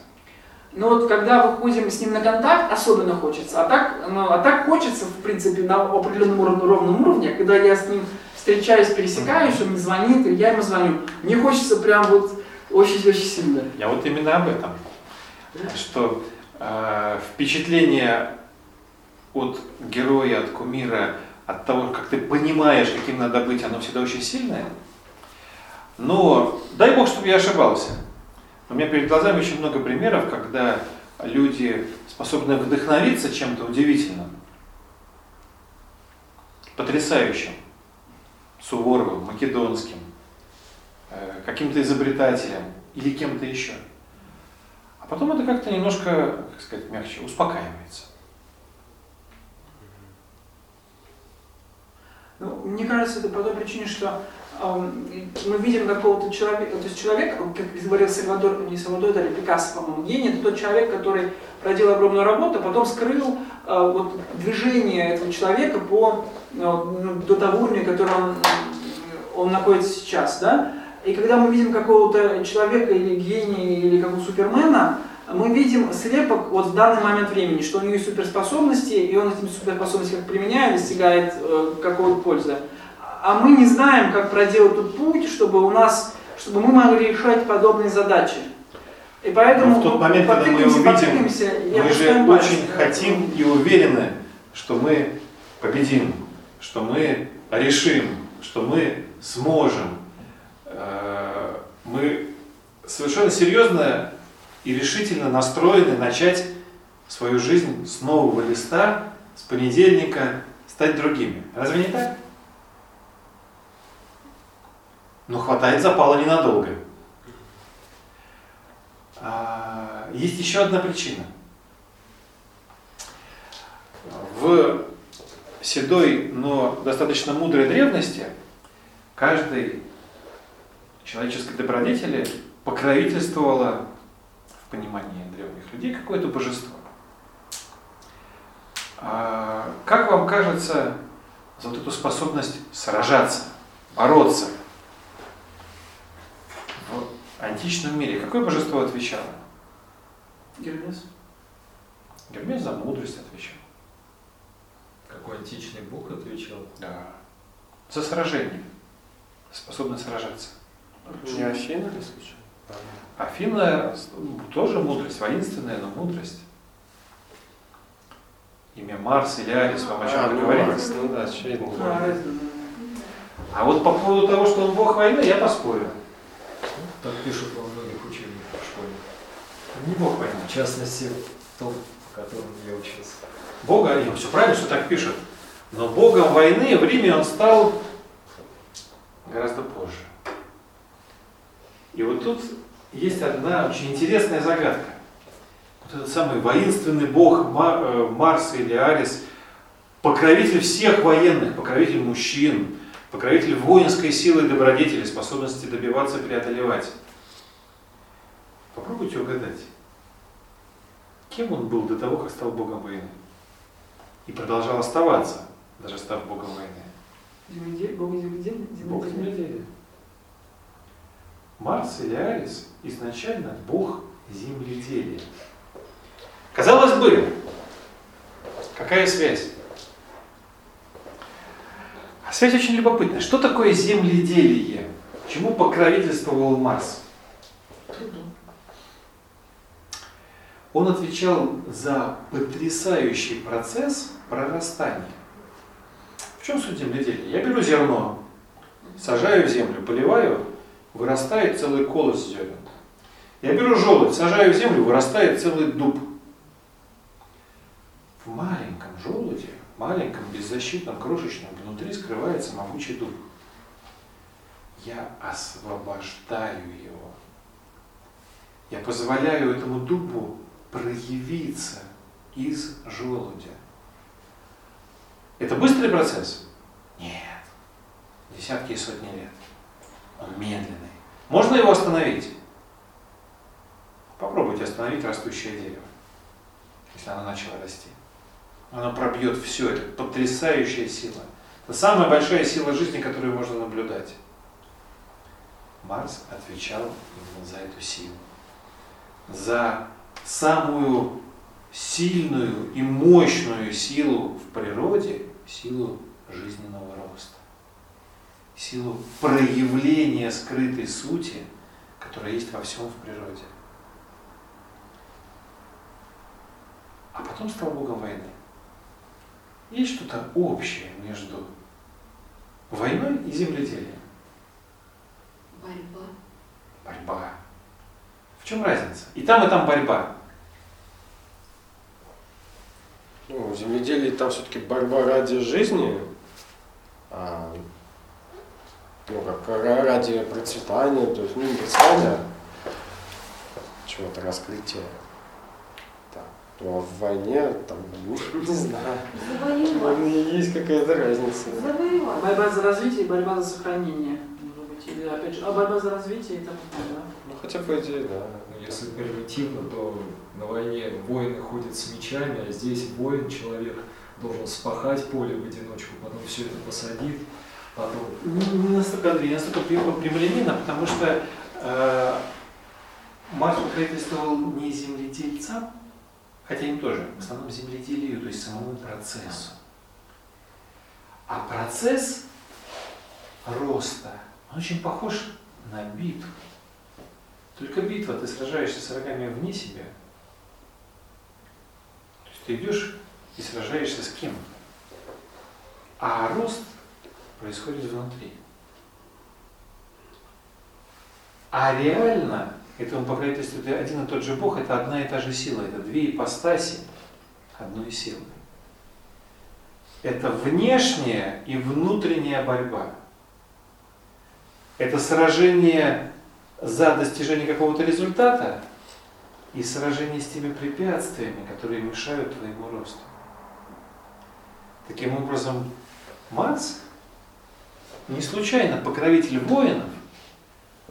Ну вот когда выходим с ним на контакт, особенно хочется. А так, ну, а так хочется, в принципе, на определенном уровне, ровном уровне, когда я с ним встречаюсь, пересекаюсь, он мне звонит, или я ему звоню. Мне хочется прям вот очень-очень сильно. Я вот именно об этом. Что э, впечатление от героя, от кумира, от того, как ты понимаешь, каким надо быть, оно всегда очень сильное. Но дай бог, чтобы я ошибался. У меня перед глазами очень много примеров, когда люди способны вдохновиться чем-то удивительным, потрясающим, Суворовым, Македонским, э, каким-то изобретателем или кем-то еще. А потом это как-то немножко, как сказать, мягче, успокаивается. Ну, мне кажется, это по той причине, что эм, мы видим какого-то человека, то есть человек, как говорил Сальвадор, не Сальвадор Дали, Пикассо, по-моему, гений, это тот человек, который проделал огромную работу, а потом скрыл э, вот, движение этого человека по, э, ну, до того уровня, который он, он находится сейчас, да? И когда мы видим какого-то человека или гения, или какого супермена, мы видим слепок вот в данный момент времени, что у него есть суперспособности, и он этими суперспособностями как применяет, достигает э, какого-то пользы. А мы не знаем, как проделать тот путь, чтобы у нас, чтобы мы могли решать подобные задачи. И поэтому Но в тот момент, когда мы его видим, Мы же опускаем пальцы. очень хотим и уверены, что мы победим, что мы решим, что мы сможем. Э, Мы совершенно серьезно и решительно настроены начать свою жизнь с нового листа, с понедельника, стать другими. Разве не так? Но хватает запала ненадолго. А, есть еще одна причина. В седой, но достаточно мудрой древности каждой человеческой добродетели покровительствовало в понимании древних людей какое-то божество. А как вам кажется за вот эту способность сражаться, бороться в античном мире? Какое божество отвечало? Гермес. Гермес за мудрость отвечал. Какой античный бог отвечал? Да. За сражение. Способность сражаться. Не Афина ли случайно? Афина тоже мудрость, воинственная, но мудрость. Имя Марс или Арис вам о чем-то ну, говорит? Марс, ну да, очевидно. А. А вот по поводу того, что он бог войны, я поспорю. Так пишут во многих учебниках в школе. Не бог войны. В частности, том, по которому я учился. Бога, нет, все правильно, что так пишут. Но богом войны в Риме он стал гораздо позже. И вот тут есть одна очень интересная загадка. Вот этот самый воинственный бог Ма- э, Марс или Арис, покровитель всех военных, покровитель мужчин, покровитель воинской силы и добродетели, способности добиваться, преодолевать. Попробуйте угадать, кем он был до того, как стал богом войны? И продолжал оставаться, даже став богом войны. Земледелие, бог земледелия? Бог Земледелия. Марс или Арис изначально бог земледелия. Казалось бы, какая связь? А связь очень любопытная. Что такое земледелие? Чему покровительствовал Марс? Он отвечал за потрясающий процесс прорастания. В чем суть земледелия? Я беру зерно, сажаю в землю, поливаю, вырастает целый колос зерен. Я беру желудь, сажаю в землю, вырастает целый дуб. В маленьком желуде, маленьком, беззащитном, крошечном, внутри скрывается могучий дуб. Я освобождаю его. Я позволяю этому дубу проявиться из желудя. Это быстрый процесс? Нет. Десятки и сотни лет. Он медленный. Можно его остановить? Попробуйте остановить растущее дерево, если оно начало расти. Оно пробьет все, это потрясающая сила. Это самая большая сила жизни, которую можно наблюдать. Марс отвечал именно за эту силу. За самую сильную и мощную силу в природе, силу жизненного роста. Силу проявления скрытой сути, которая есть во всем в природе. А потом стал Богом войны. Есть что-то общее между войной и земледелием. Борьба. Борьба. В чем разница? И там, и там борьба. Ну, в земледелии там все-таки борьба ради жизни, а, ну, как ра- ради процветания, то есть, ну, не процветания, а чего-то раскрытия. Так. Ну, а в войне, там, ну, не знаю, в войне есть какая-то разница. Завоевать. Борьба за развитие и борьба за сохранение. Может быть. Или опять же, а борьба за развитие это да. Ну, хотя по идее, да. Ну, Если примитивно, то на войне воины ходят с мечами, а здесь воин, человек, должен спахать поле в одиночку, потом все это посадит, потом Не настолько, Андрей, не настолько прям- прямолинейно, потому что э, Марс покровительствовал не земледельцам, хотя им тоже, в основном земледелию, то есть самому процессу. А процесс роста, он очень похож на битву. Только битва, ты сражаешься с врагами вне себя. То есть ты идешь и сражаешься с кем? А рост происходит внутри. А реально этому покровительствует один и тот же Бог, это одна и та же сила, это две ипостаси одной силы. Это внешняя и внутренняя борьба. Это сражение за достижение какого-то результата и сражение с теми препятствиями, которые мешают твоему росту. Таким образом, Марс не случайно покровитель воинов,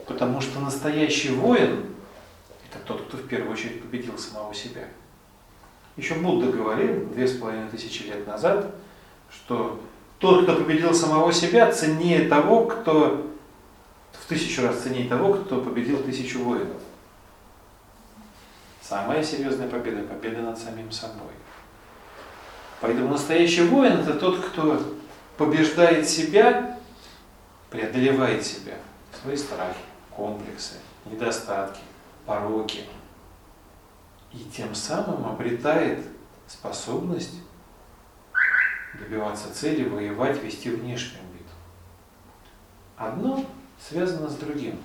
потому что настоящий воин – это тот, кто в первую очередь победил самого себя. Еще Будда говорил две с половиной тысячи лет назад, что тот, кто победил самого себя, ценнее того, кто в тысячу раз ценнее того, кто победил тысячу воинов. Самая серьезная победа – победа над самим собой. Поэтому настоящий воин – это тот, кто побеждает себя, преодолевает себя, свои страхи, комплексы, недостатки, пороки. И тем самым обретает способность добиваться цели, воевать, вести внешнюю битву. Одно связано с другим.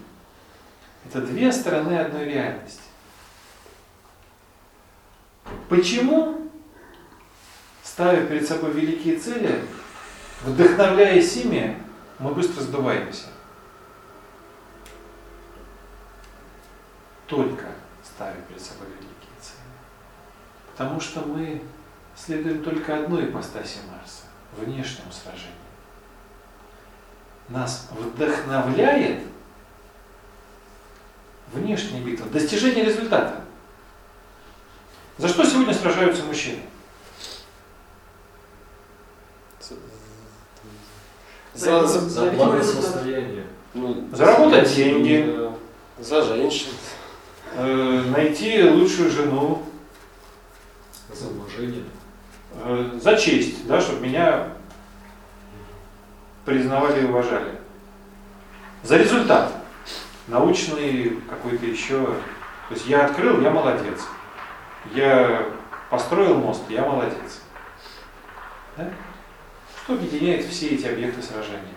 Это две стороны одной реальности. Почему, ставя перед собой великие цели, вдохновляясь ими, мы быстро сдуваемся? Только ставя перед собой великие цели. Потому что мы следуем только одной ипостаси Марса, внешнему сражению. Нас вдохновляет внешняя битва, достижение результата. За что сегодня сражаются мужчины? За, за, За благосостояние. ну, Заработать деньги, да, за женщин. э, найти лучшую жену, За уважение. э, за честь, да, чтобы меня признавали и уважали. За результат. Научный какой-то еще. То есть я открыл, я молодец. Я построил мост, я молодец. Да? Что объединяет все эти объекты сражения?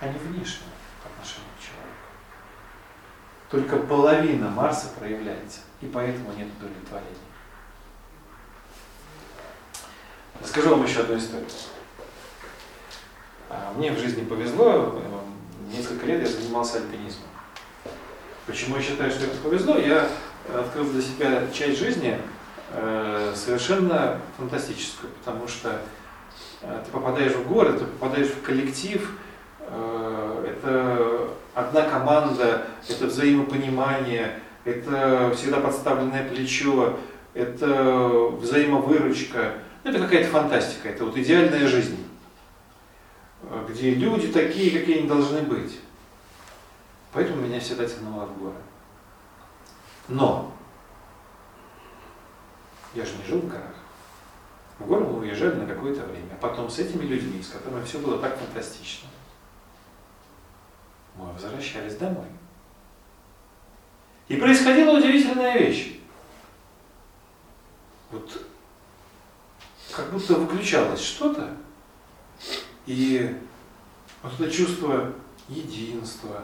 Они внешние по отношению к человеку. Только половина Марса проявляется, и поэтому нет удовлетворения. Расскажу вам еще одну историю. А, Мне в жизни повезло, несколько лет я занимался альпинизмом. Почему я считаю, что это повезло? Я открыл для себя часть жизни совершенно фантастическую, потому что э, ты попадаешь в город, ты попадаешь в коллектив, э, это одна команда, это взаимопонимание, это всегда подставленное плечо, это взаимовыручка, это какая-то фантастика, это вот идеальная жизнь, э, где люди такие, какие они должны быть. Поэтому меня всегда тянуло в горы. Но я же не жил в горах. В горы мы уезжали на какое-то время. А потом с этими людьми, с которыми все было так фантастично, мы возвращались домой. И происходила удивительная вещь. Вот как будто выключалось что-то, и вот это чувство единства,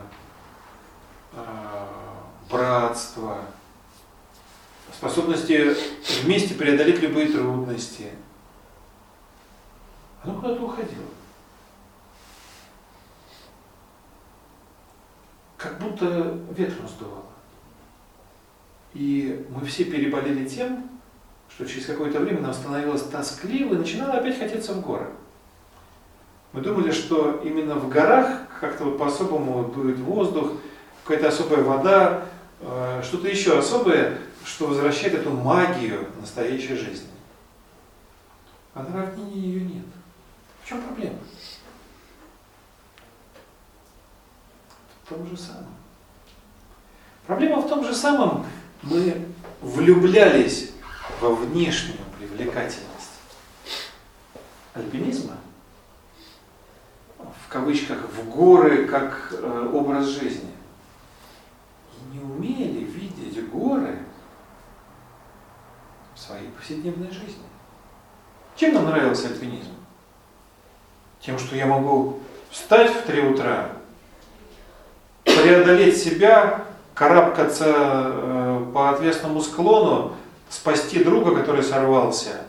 а, братства, способности вместе преодолеть любые трудности. Оно куда-то уходило. Как будто ветром сдувало. И мы все переболели тем, что через какое-то время нам становилось тоскливо и начинало опять хотеться в горы. Мы думали, что именно в горах как-то вот по-особому дует воздух, какая-то особая вода, э, что-то еще особое, что возвращает эту магию настоящей жизни. А на равнине ее нет. В чем проблема? В том же самом. Проблема в том же самом, мы влюблялись во внешнюю привлекательность альпинизма, в кавычках, в горы как э, образ жизни. И не умели видеть горы своей повседневной жизни. Чем нам нравился альпинизм? Тем, что я могу встать в 3 утра, преодолеть себя, карабкаться э, по отвесному склону, спасти друга, который сорвался,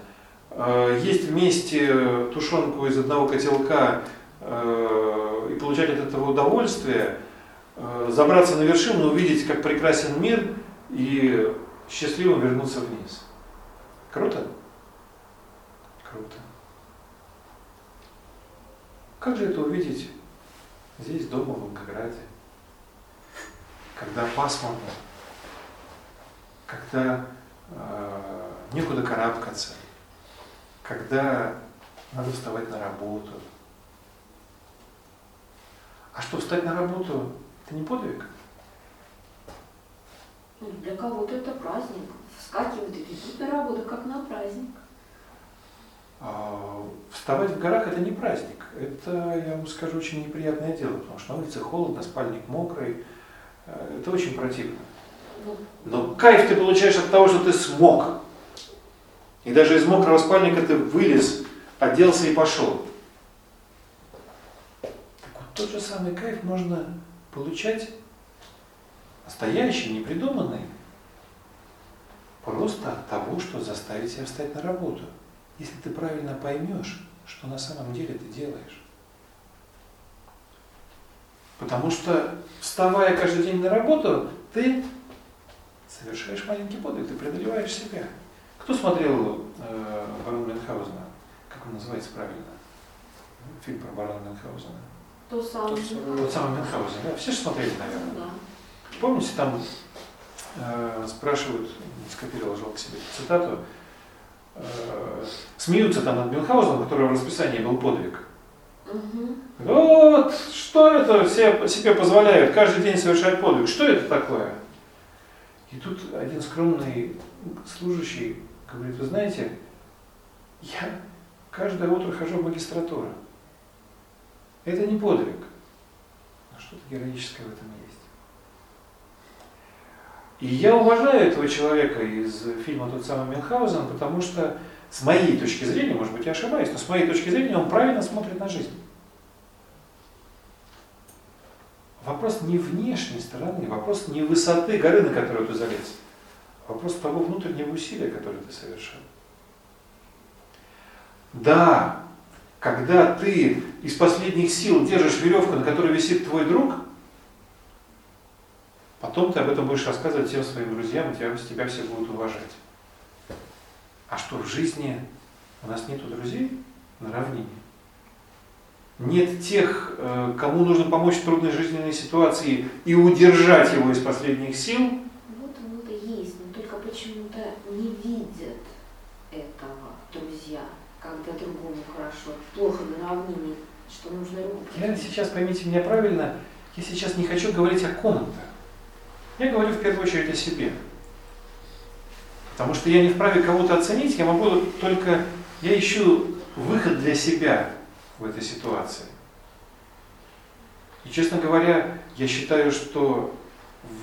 э, есть вместе тушенку из одного котелка э, и получать от этого удовольствие, забраться на вершину, увидеть, как прекрасен мир и счастливым вернуться вниз. Круто? Круто. Как же это увидеть здесь, дома, в Волгограде? Когда пасмурно, когда э, некуда карабкаться, когда надо вставать на работу. А что, встать на работу, это не подвиг? Ну, Для кого-то это праздник. Вскакивают и идут на работу, как на праздник. А, Вставать в горах это не праздник. Это, я вам скажу, очень неприятное дело, потому что на улице холодно, спальник мокрый. Э, Это очень противно. Ну, Но кайф ты получаешь от того, что ты смог. И даже из мокрого спальника ты вылез, оделся и пошел. Так вот тот же самый кайф можно получать настоящий, непридуманный, просто от того, что заставить себя встать на работу. Если ты правильно поймешь, что на самом деле ты делаешь. Потому что, вставая каждый день на работу, ты совершаешь маленький подвиг, ты преодолеваешь себя. Кто смотрел э, барона Мюнхгаузена? Как он называется правильно? Фильм про барона Мюнхгаузена. то самое. Вот самый Мюнхгаузен, да? Все же смотрели, наверное. Да. Помните, там э, спрашивают, скопировал, жалко себе цитату, э, смеются там над Мюнхгаузеном, которого в расписании был подвиг. Мгм. Вот, что это все себе позволяют каждый день совершать подвиг? Что это такое? И тут один скромный служащий говорит, вы знаете, я каждое утро хожу в магистратуру. Это не подвиг. Но что-то героическое в этом есть. И я уважаю этого человека из фильма «Тот самый Мюнхгаузен», потому что с моей точки зрения, может быть, я ошибаюсь, но с моей точки зрения он правильно смотрит на жизнь. Вопрос не внешней стороны, вопрос не высоты горы, на которую ты залез, вопрос того внутреннего усилия, которое ты совершил. Да, когда ты из последних сил держишь веревку, на которой висит твой друг, потом ты об этом будешь рассказывать всем своим друзьям, и тебя, тебя все будут уважать. А что в жизни у нас нету друзей на равнине? Нет тех, э, кому нужно помочь в трудной жизненной ситуации и удержать его из последних сил, Вот оно-то есть, но только почему-то не видят этого друзья, когда другому хорошо, плохо на равнине, что нужно руку. Я сейчас, поймите меня правильно, я сейчас не хочу говорить о ком-то. Я говорю в первую очередь о себе. Потому что я не вправе кого-то оценить, я могу только, я ищу выход для себя в этой ситуации. И, честно говоря, я считаю, что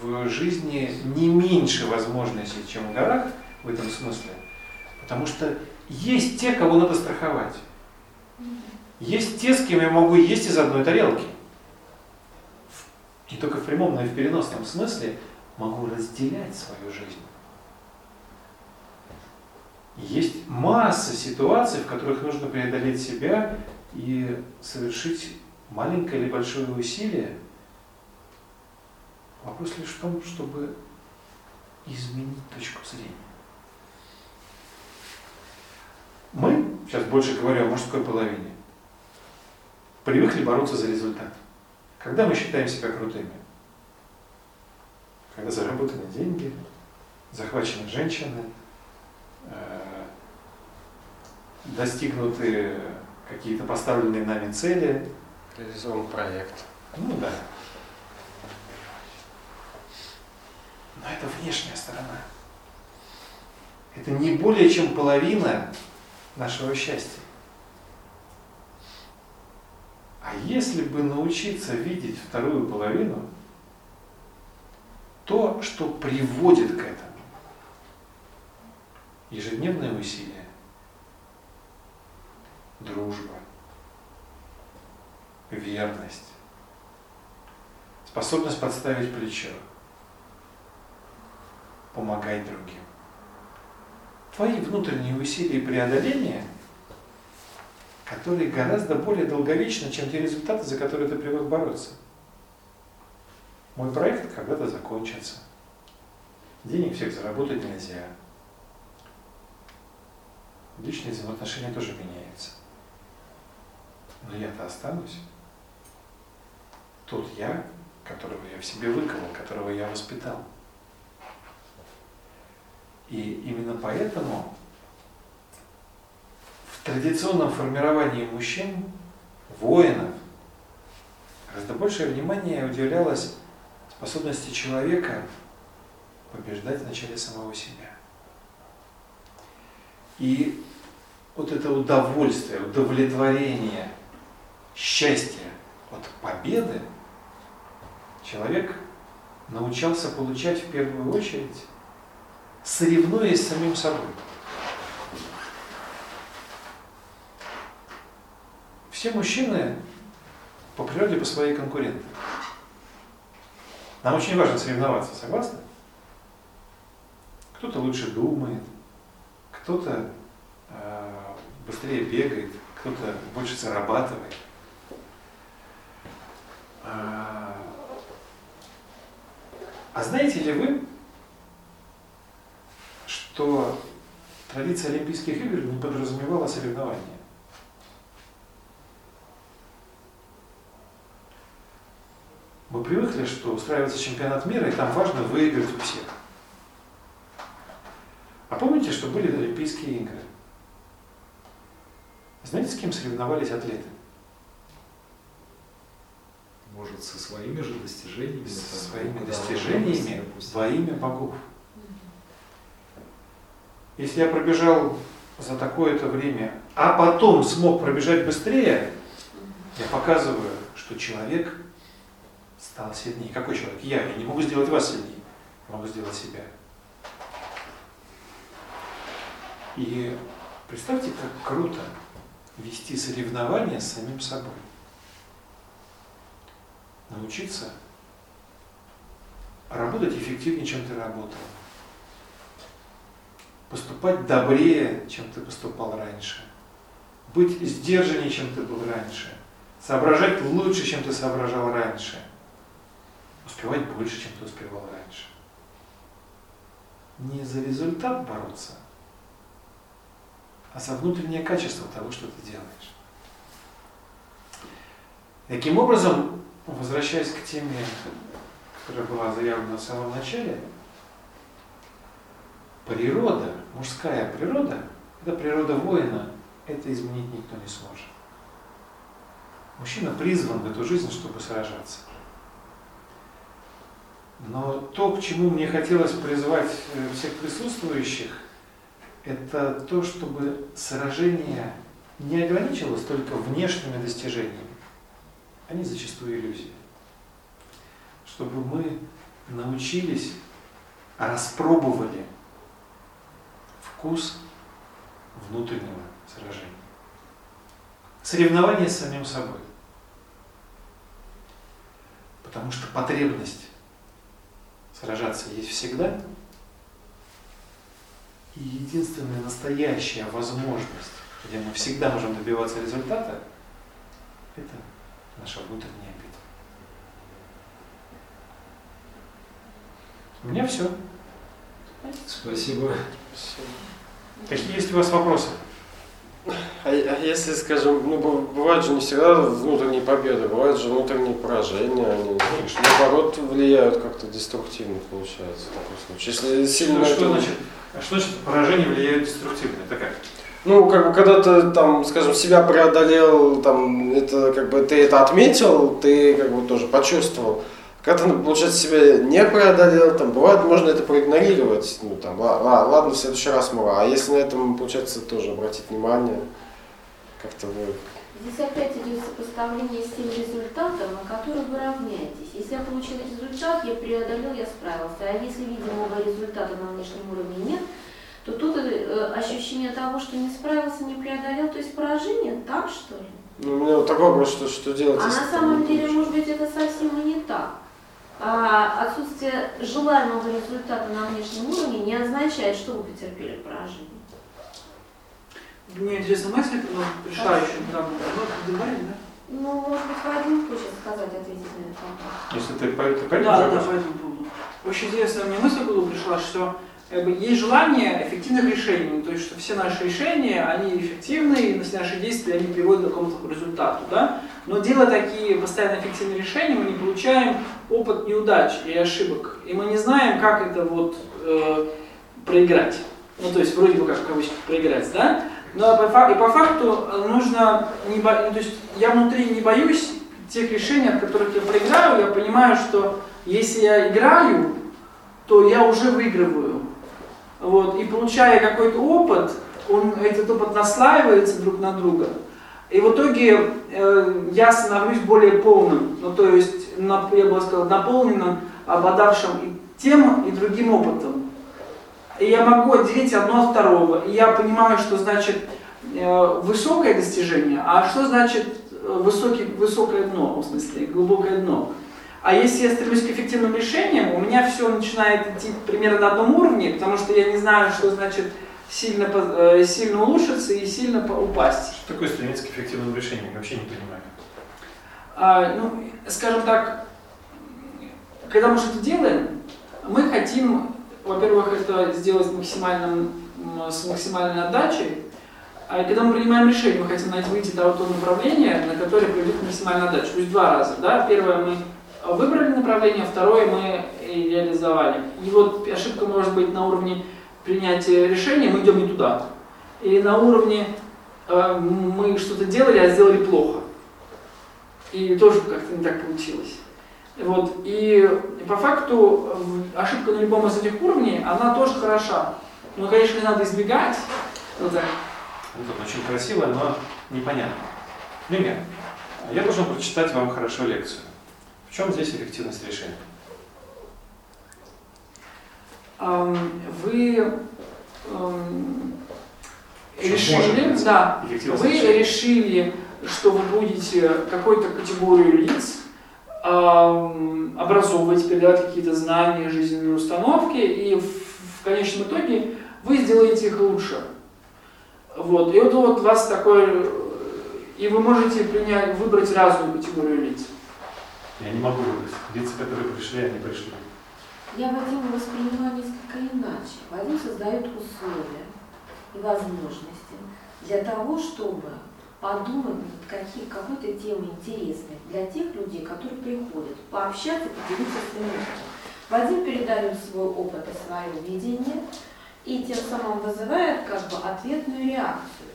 в жизни не меньше возможностей, чем в горах в этом смысле. Потому что есть те, кого надо страховать. Есть те, с кем я могу есть из одной тарелки. Не только в прямом, но и в переносном смысле могу разделять свою жизнь. Есть масса ситуаций, в которых нужно преодолеть себя и совершить маленькое или большое усилие. Вопрос лишь в том, чтобы изменить точку зрения. Мы, сейчас больше говорю о мужской половине, привыкли бороться за результат. Когда мы считаем себя крутыми? Когда заработаны деньги, захвачены женщины, э, достигнуты какие-то поставленные нами цели. Реализован проект. Ну да. Но это внешняя сторона. Это не более чем половина нашего счастья. А если бы научиться видеть вторую половину, то, что приводит к этому, ежедневное усилие, дружба, верность, способность подставить плечо, помогать другим. Твои внутренние усилия преодоления, которые гораздо более долговечны, чем те результаты, за которые ты привык бороться. Мой проект когда-то закончится. Денег всех заработать нельзя. Личные взаимоотношения тоже меняются. Но я-то останусь. Тот я, которого я в себе выковал, которого я воспитал. И именно поэтому традиционном формировании мужчин, воинов, гораздо большее внимание уделялось способности человека побеждать вначале самого себя. И вот это удовольствие, удовлетворение, счастье от победы человек научался получать в первую очередь, соревнуясь с самим собой. Все мужчины по природе по своей конкуренты. Нам очень важно соревноваться, согласны? Кто-то лучше думает, кто-то э, быстрее бегает, кто-то больше зарабатывает. А, а знаете ли вы, что традиция Олимпийских игр не подразумевала соревнования? Мы привыкли, что устраивается чемпионат мира, и там важно выиграть у всех. А помните, что были Олимпийские игры? Знаете, с кем соревновались атлеты? Может, со своими же достижениями? Со своими достижениями во имя богов. Если я пробежал за такое-то время, а потом смог пробежать быстрее, я показываю, что человек стал сильнее. Какой человек? Я. Я не могу сделать вас сильнее. Могу сделать себя. И представьте, как круто вести соревнования с самим собой. Научиться работать эффективнее, чем ты работал. Поступать добрее, чем ты поступал раньше. Быть сдержаннее, чем ты был раньше. Соображать лучше, чем ты соображал раньше. Успевать больше, чем ты успевал раньше. Не за результат бороться, а за внутреннее качество того, что ты делаешь. Таким образом, возвращаясь к теме, которая была заявлена в самом начале, природа, мужская природа, это природа воина, это изменить никто не сможет. Мужчина призван в эту жизнь, чтобы сражаться. Но то, к чему мне хотелось призвать э, всех присутствующих, это то, чтобы сражение не ограничивалось только внешними достижениями. Они зачастую иллюзии. Чтобы мы научились, распробовали вкус внутреннего сражения. Соревнование с самим собой. Потому что потребность сражаться есть всегда. И единственная настоящая возможность, где мы всегда можем добиваться результата, это наша внутренняя битва. У меня все. Спасибо. Какие есть у вас вопросы? А, а если, скажем, ну, бывают же не всегда внутренние победы, бывают же внутренние поражения, они, наоборот, влияют как-то деструктивно, получается, в таком случае. Если сильно... Что, что это- значит, а что значит поражение влияет деструктивно? Это как? Ну, как бы, когда ты, там, скажем, себя преодолел, там, это, как бы, ты это отметил, ты, как бы, тоже почувствовал. Когда ты, получается, себя не преодолел, там, бывает, можно это проигнорировать, ну, там, ла- ладно, в следующий раз мало. А если на этом, получается, тоже обратить внимание, как-то вы... Здесь опять идет сопоставление с тем результатом, на который вы равняетесь. Если я получил результат, я преодолел, я справился. А если видимого результата на внешнем уровне нет, то тут э, ощущение того, что не справился, не преодолел, то есть поражение, так что ли? Ну, у меня вот такой вопрос, что, что делать, А на самом деле, может быть, это совсем и не так. А отсутствие желаемого результата на внешнем уровне не означает, что вы потерпели поражение. Мне интересная мысль ну, пришла еще недавно. Ну, да? Ну, может быть, Вадим хочет сказать, ответить на этот вопрос. Если ты по, ты по Да, да, да, этому поводу. Очень интересная мне мысль в голову пришла, что как бы, есть желание эффективных решений, то есть что все наши решения, они эффективны, и наши действия, они приводят к какому-то результату, да? Но делая такие постоянно эффективные решения, мы не получаем опыт неудач и ошибок, и мы не знаем, как это вот э, проиграть. Ну, то есть вроде бы как в кавычках проиграть, да? Но по, и по факту нужно, не бо- ну, то есть я внутри не боюсь тех решений, от которых я проиграю, я понимаю, что если я играю, то я уже выигрываю. Вот, и получая какой-то опыт, он, этот опыт наслаивается друг на друга. И в итоге э, я становлюсь более полным, ну то есть, на- я бы сказал, наполненным, обладавшим и тем, и другим опытом. И я могу отделить одно от второго. И я понимаю, что значит э, высокое достижение, а что значит э, высокий, высокое дно, в смысле глубокое дно. А если я стремлюсь к эффективным решениям, у меня все начинает идти примерно на одном уровне, потому что я не знаю, что значит сильно, э, сильно улучшиться и сильно упасть. Что такое стремиться к эффективным решениям? Я вообще не понимаю. А, ну, скажем так, когда мы что-то делаем, мы хотим, во-первых, это сделать максимальным, с максимальной отдачей, а когда мы принимаем решение, мы хотим найти, выйти на то направление, на которое приведет к максимальной отдаче. То есть два раза. Да? Первое мы выбрали направление, второе мы реализовали. И вот ошибка может быть на уровне принятия решения, мы идем не туда. Или на уровне э, мы что-то делали, а сделали плохо. И тоже как-то не так получилось. Вот. И по факту э, ошибка на любом из этих уровней, она тоже хороша. Но, конечно, не надо избегать. Вот так. Антон, очень красиво, но непонятно. Пример. Я должен прочитать вам хорошо лекцию. В чем здесь эффективность решения? Вы решили, да, вы решили, что вы будете какую-то категорию лиц образовывать, передавать какие-то знания, жизненные установки, и в, конечном итоге вы сделаете их лучше. Вот. И вот, вот у вас такой, и вы можете принять, выбрать разную категорию лиц. Я не могу выбрать. Лица, которые пришли, они пришли. Я Вадима воспринимаю несколько иначе. Вадим создает условия и возможности для того, чтобы подумать над каких, какой-то темой интересной для тех людей, которые приходят, пообщаться, поделиться своим опытом. Вадим передает свой опыт и свое видение, и тем самым вызывает как бы ответную реакцию.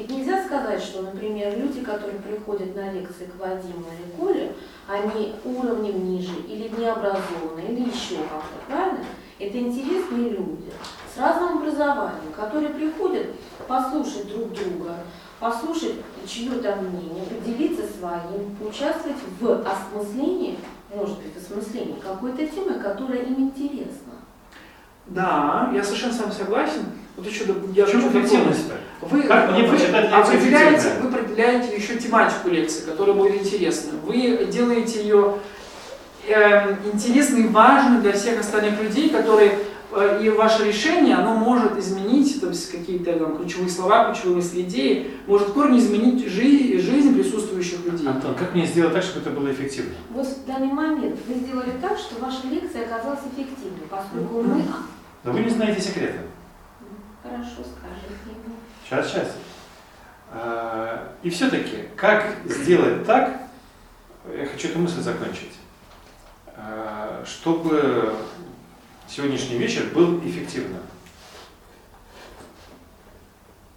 Ведь нельзя сказать, что, например, люди, которые приходят на лекции к Вадиму или Коле, они уровнем ниже или необразованные, или еще как-то, правильно? Это интересные люди с разным образованием, которые приходят послушать друг друга, послушать чье-то мнение, поделиться своим, поучаствовать в осмыслении, может быть, осмыслении какой-то темы, которая им интересна. Да, я совершенно с вами согласен. Вот еще я В чем эффективность-то? Вы, Как мне вы прочитать лекцию определяете, вы определяете еще тематику лекции, которая будет интересна. Вы делаете ее эм, интересной и важной для всех остальных людей, которые э, и ваше решение, оно может изменить то есть какие-то там, ключевые слова, ключевые мысли, идеи, может в корне изменить жизнь, жизнь присутствующих людей. Антон, как мне сделать так, чтобы это было эффективно? Вот в данный момент вы сделали так, что ваша лекция оказалась эффективной, поскольку мы... Но вы не знаете секрета. Хорошо, скажите ему. Сейчас, сейчас. А, И все-таки, как сделать так, я хочу эту мысль закончить, а, чтобы сегодняшний вечер был эффективным.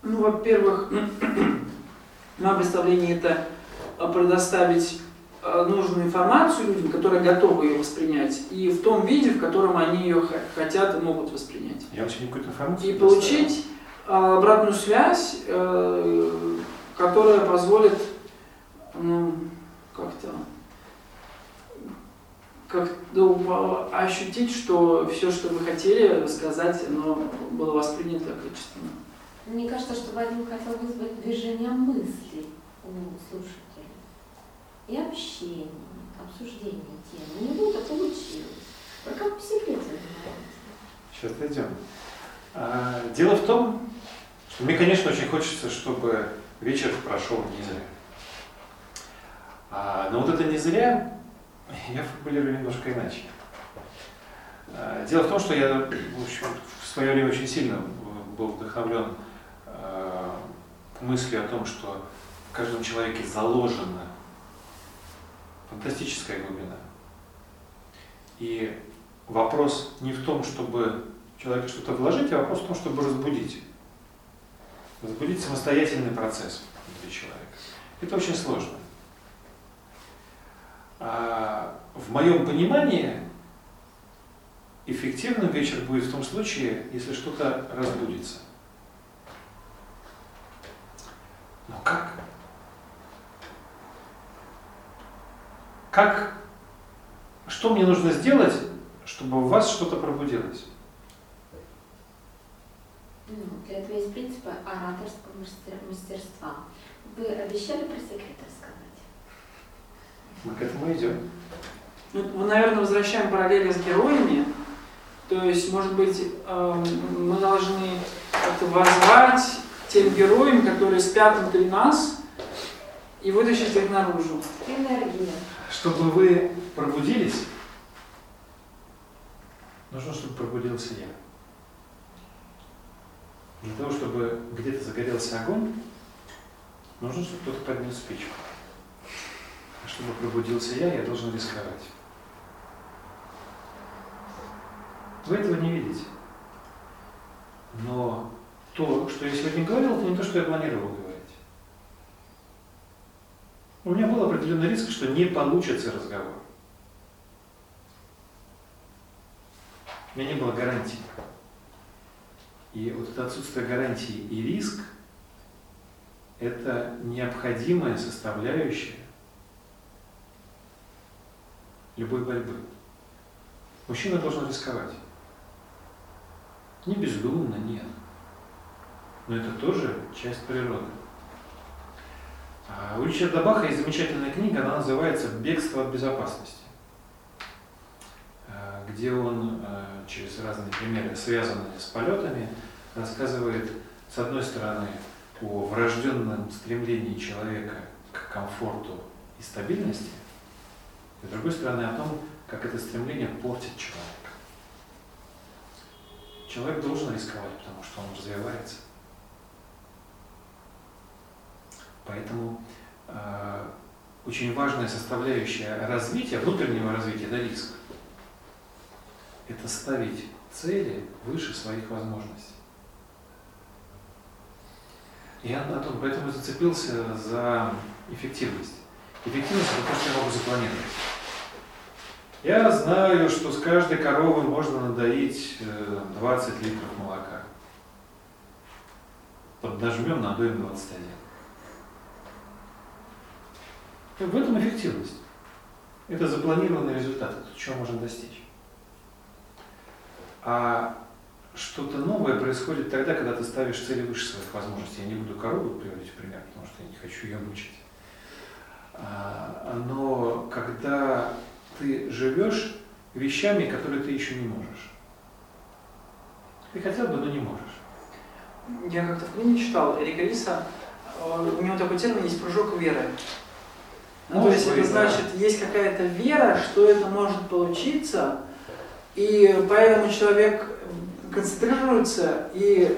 Ну, во-первых, мое представление это предоставить нужную информацию людям, которые готовы ее воспринять, и в том виде, в котором они ее хотят и могут воспринять. Я сегодня какую-то информацию И получить а, обратную связь, э, которая позволит ну, как-то как ну, ощутить, что все, что вы хотели сказать, оно было воспринято качественно. Мне кажется, что Вадим хотел вызвать движение мыслей у слушателей. И общение, обсуждение темы. Не будет получилось? Вы как в секрете занимаетесь? Сейчас дойдем. А, Дело в том, что мне, конечно, очень хочется, чтобы вечер прошел не зря. А, Но вот это не зря я формулирую немножко иначе. А, Дело в том, что я в, общем, в свое время очень сильно был вдохновлен а, мыслью о том, что в каждом человеке заложена фантастическая глубина. И вопрос не в том, чтобы человека что-то вложить, а вопрос в том, чтобы разбудить. Разбудить самостоятельный процесс внутри человека. Это очень сложно. А в моем понимании эффективным вечер будет в том случае, если что-то разбудится. Но как? Как? Что мне нужно сделать, чтобы у вас что-то пробудилось? Ну, для этого есть принципы ораторского мастер- мастерства. Вы обещали про секрет рассказать? Мы к этому идем. Ну, мы, наверное, возвращаем параллели с героями. То есть, может быть, эм, мы должны как-то возвать тем героям, которые спят внутри нас, и вытащить их наружу. Энергия. Чтобы вы пробудились, нужно, чтобы пробудился я. Для того, чтобы где-то загорелся огонь, нужно, чтобы кто-то поднес спичку. А чтобы пробудился я, я должен рисковать. Вы этого не видите. Но то, что я сегодня говорил, это не то, что я планировал. У меня был определенный риск, что не получится разговор. У меня не было гарантии. И вот это отсутствие гарантии и риск – это необходимая составляющая любой борьбы. Мужчина должен рисковать. Не бездумно, нет. Но это тоже часть природы. А У Ричарда Баха есть замечательная книга, она называется «Бегство от безопасности», э, где он э, через разные примеры, связанные с полетами, рассказывает, с одной стороны, о врожденном стремлении человека к комфорту и стабильности, и с другой стороны, о том, как это стремление портит человека. Человек должен рисковать, потому что он развивается. Поэтому э, очень важная составляющая развития, внутреннего развития, да, риск, это ставить цели выше своих возможностей. Я, Антон, поэтому зацепился за эффективность. Эффективность это то, что я могу запланировать. Я знаю, что с каждой коровы можно надоить 20 литров молока. Поднажмем, надоем 21. В этом эффективность. Это запланированный результат, это чего можно достичь. А что-то новое происходит тогда, когда ты ставишь цели выше своих возможностей. Я не буду корову приводить в пример, потому что я не хочу ее мучить. А, но когда ты живешь вещами, которые ты еще не можешь. Ты хотел бы, но не можешь. Я как-то в книге читал Эрика Риса, э, у него такой термин есть прыжок веры. Ну, то есть это да. значит, есть какая-то вера, что это может получиться, и поэтому человек концентрируется и,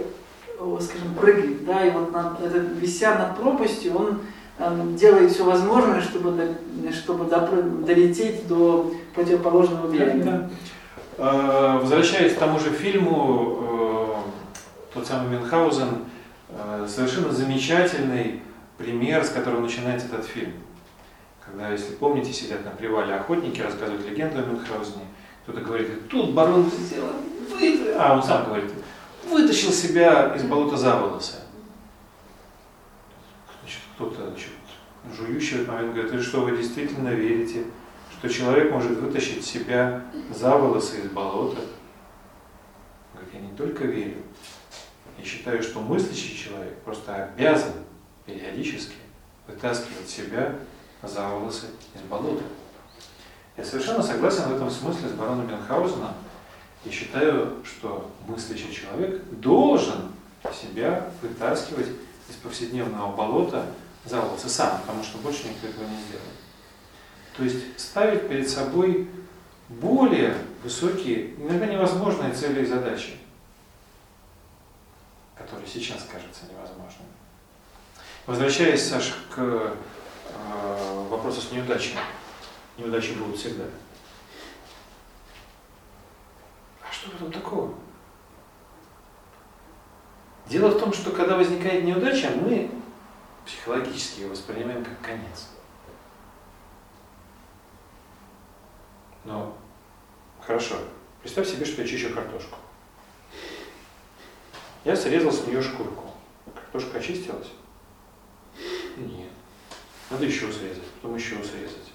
скажем, прыгает, да, и вот над, это, вися над пропастью, он эм, делает все возможное, чтобы, до- чтобы долететь до противоположного берега. Э, Возвращаясь к тому же фильму, э, тот самый Мюнхгаузен, э, совершенно замечательный пример, с которого начинается этот фильм. Когда, если помните, сидят на привале охотники, рассказывают легенду о Мюнхгаузене, кто-то говорит, «И тут барон сделал, вы-» а он сам говорит, вытащил себя из болота за волосы. Значит, кто-то значит, жующий в этот момент говорит, и что вы действительно верите, что человек может вытащить себя за волосы из болота? Говорит, я не только верю, я считаю, что мыслящий человек просто обязан периодически вытаскивать себя за волосы из болота. Я совершенно согласен в этом смысле с бароном Мюнхгаузеном и считаю, что мыслящий человек должен себя вытаскивать из повседневного болота за волосы сам, потому что больше никто этого не сделает. То есть ставить перед собой более высокие, иногда невозможные цели и задачи, которые сейчас кажутся невозможными. Возвращаясь, Саша, к э, вопросу с неудачами. Неудачи будут всегда. А что в этом такого? Дело в том, что когда возникает неудача, мы психологически ее воспринимаем как конец. Но хорошо, представь себе, что я чищу картошку. Я срезал с нее шкурку. Картошка очистилась? Нет. Надо еще срезать, потом еще срезать.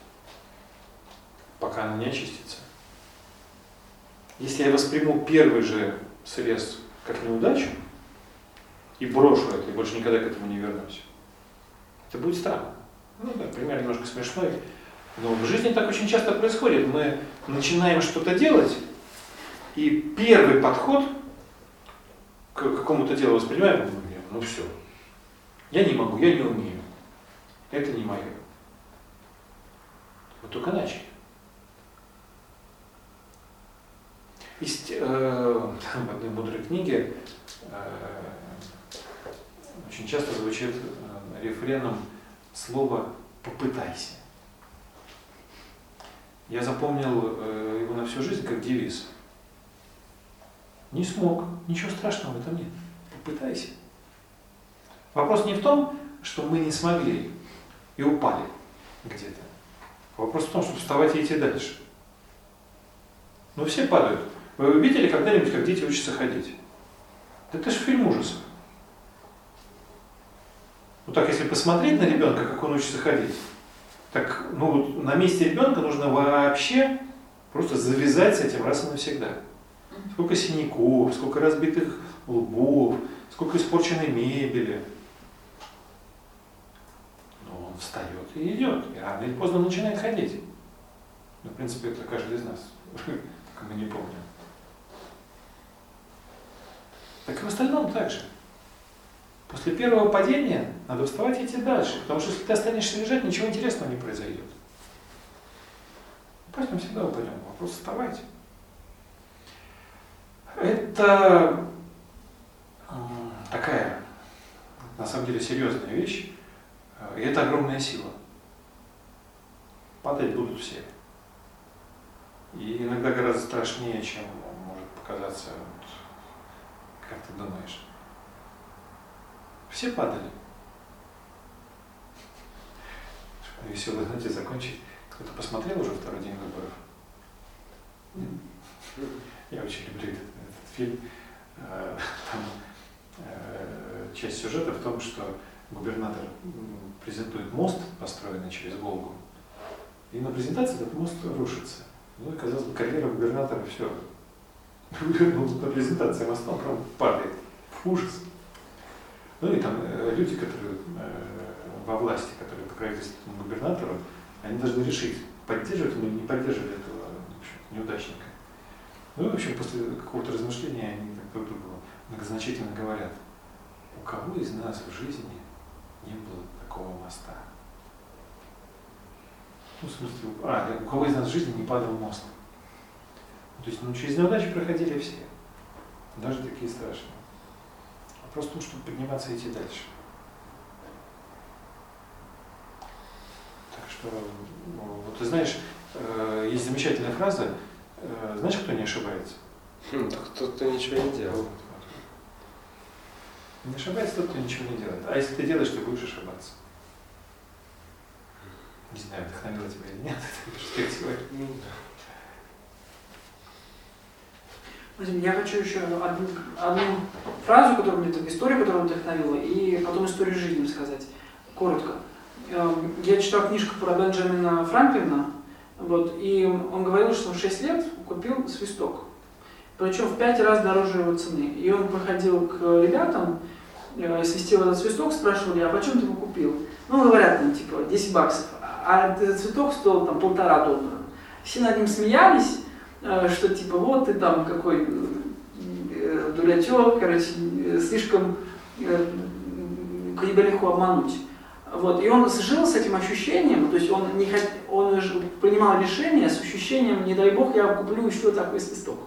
Пока она не очистится. Если я восприму первый же срез как неудачу и брошу это, и больше никогда к этому не вернусь, это будет странно. Ну да, пример немножко смешной. Но в жизни так очень часто происходит. Мы начинаем что-то делать, и первый подход к какому-то делу воспринимаем, ну, все, я не могу, я не умею, это не мое. Вот только начали. Есть э, в одной мудрой книге э, очень часто звучит э, рефреном слово «попытайся». Я запомнил э, его на всю жизнь как девиз. Не смог, ничего страшного в этом нет. Попытайся. Вопрос не в том, что мы не смогли и упали где-то. Вопрос в том, чтобы вставать и идти дальше. Ну все падают. Вы видели когда-нибудь, как дети учатся ходить? Да это же фильм ужасов. Вот так, если посмотреть на ребенка, как он учится ходить, так ну, на месте ребенка нужно вообще просто завязать с этим раз и навсегда. Сколько синяков, сколько разбитых лбов, сколько испорченной мебели. Встает и идет, и рано или поздно начинает ходить. Ну, в принципе, это каждый из нас, только мы не помним. Так и в остальном так же. После первого падения надо вставать и идти дальше, потому что если ты останешься лежать, ничего интересного не произойдет. Мы всегда упадем, вопрос вставать. Это такая, на самом деле, серьезная вещь, и это огромная сила. Падать будут все. И иногда гораздо страшнее, чем может показаться, как ты думаешь. Все падали. Веселые, знаете, закончить. Кто-то посмотрел уже второй день выборов? Я очень люблю этот, этот фильм. Э, там э, часть сюжета в том, что губернатор презентует мост, построенный через Волгу, и на презентации этот мост рушится. Ну и, казалось бы, карьера губернатора все. На презентации моста прям падает. Ужас. Ну и там э, люди, которые э, во власти, которые покровительствуют губернатору, они должны решить, поддерживать или не поддерживать этого общем, неудачника. Ну и, в общем, после какого-то размышления они так друг другу многозначительно говорят, у кого из нас в жизни не было такого моста? Ну, в смысле, а, у кого из нас в жизни не падал мост? Ну, то есть, ну, через неудачи проходили все, даже такие страшные. Вопрос в том, чтобы подниматься и идти дальше. Так что, ну, вот ты знаешь, э, есть замечательная фраза, э, знаешь, кто не ошибается? Хм, так тот, кто ничего не делал. Не ошибается тот, кто ничего не делает. А если ты делаешь, ты будешь ошибаться. Не знаю, вдохновило тебя или нет, эта перспектива. Я хочу еще одну, одну фразу, которую мне, историю, которая вдохновила, и потом историю жизни сказать, коротко. Эм, я читал книжку про Бенджамина Франклина, вот, и он говорил, что в 6 лет купил свисток. Причем в 5 раз дороже его цены. И он походил к ребятам, э, свистел этот свисток, спрашивали, а почем ты его купил? Ну, говорят, там, типа, 10 баксов. А этот цветок стоил там полтора доллара. все над ним смеялись, э, что типа вот ты там какой э, дурачок, короче, э, слишком э, тебя легко обмануть. Вот, и он жил с этим ощущением, то есть он, не хот... он принимал решение с ощущением, не дай бог, я куплю еще такой свисток.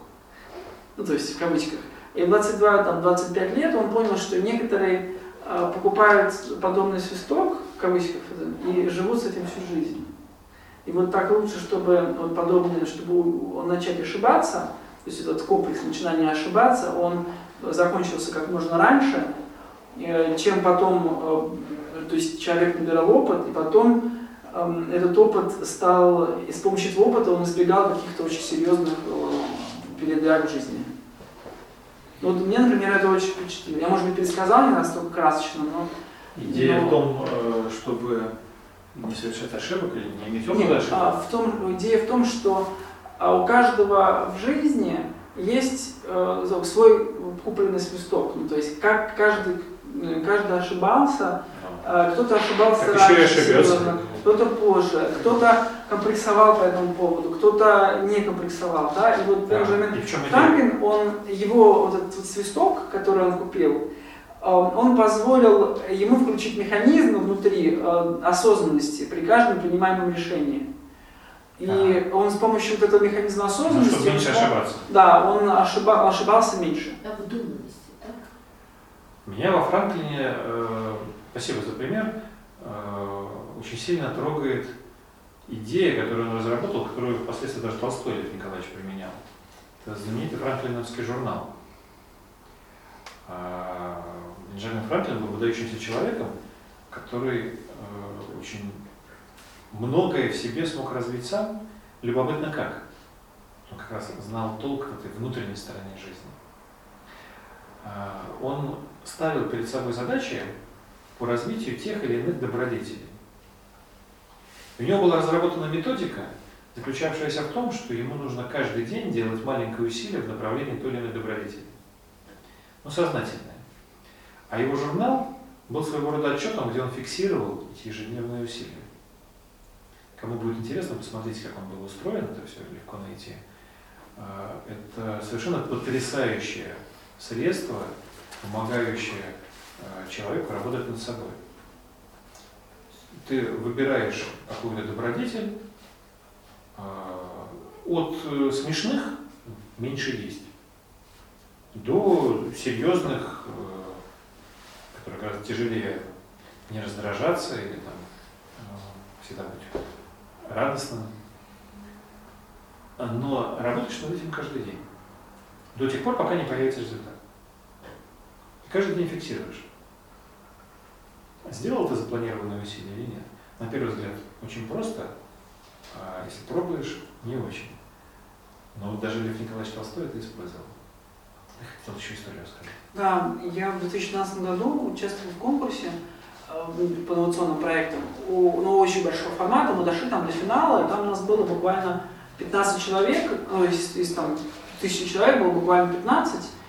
Ну, то есть в кавычках. И в 22, там, 25 лет он понял, что некоторые э, покупают подобный свисток, в кавычках, и живут с этим всю жизнь. И вот так лучше, чтобы вот подобное, чтобы он начать ошибаться, то есть этот комплекс начинания ошибаться, он закончился как можно раньше, э, чем потом, э, то есть человек набирал опыт, и потом эм, этот опыт стал, и с помощью этого опыта он избегал каких-то очень серьезных передряг в жизни. Вот мне, например, это очень впечатлило. Я, может быть, пересказал не настолько красочно, но... Идея Но- в том, э, чтобы не совершать ошибок или не иметь опыта ошибок. а, в том, идея в том, что а, у каждого в жизни есть э, свой купленный свисток. Ну, то есть как каждый, э, каждый ошибался, э, кто-то ошибался Как еще и раньше, ошибется. серьезно, кто-то позже, кто-то комплексовал по этому поводу, кто-то не комплексовал. Да? И вот Да. Бенджамин? Франклин, он, его вот этот вот свисток, который он купил, э, он позволил ему включить механизм внутри э, осознанности при каждом принимаемом решении. И Ага. он с помощью вот этого механизма Ну, осознанности, чтобы меньше он- ошибаться. да, он ошиба- ошибался меньше. Обдуманности, так? Меня во Франклине, э, спасибо за пример, э, очень сильно трогает идея, которую он разработал, которую впоследствии даже Толстой Лев Николаевич применял. Это знаменитый франклиновский журнал. А, Бенджамин Франклин был выдающимся человеком, который э, очень многое в себе смог развить сам. Любопытно как. Он как раз знал толк в этой внутренней стороне жизни. А, Он ставил перед собой задачи по развитию тех или иных добродетелей. У него была разработана методика, заключавшаяся в том, что ему нужно каждый день делать маленькое усилие в направлении той или иной добродетели. Ну, сознательное. А его журнал был своего рода отчетом, где он фиксировал эти ежедневные усилия. Кому будет интересно, посмотрите, как он был устроен, это все легко найти. А, Это совершенно потрясающее средство, помогающее э, человеку работать над собой. Ты выбираешь какую-то добродетель, э, от э, смешных меньше есть, до серьезных, э, которые гораздо тяжелее не раздражаться или там э, всегда быть радостным. Но работаешь над этим каждый день. До тех пор, пока не появится результат. И каждый день фиксируешь. Сделал ты запланированное усилие или нет? На первый взгляд, очень просто, а если пробуешь, не очень. Но вот даже Лев Николаевич Толстой это использовал. Я хотел еще историю рассказать. Да, я в 2012 году участвовал в конкурсе э, по инновационным проектам у, ну, очень большого формата, мы дошли там до финала, и там у нас было буквально 15 человек, ну, из, из там тысячи человек было буквально 15, Э,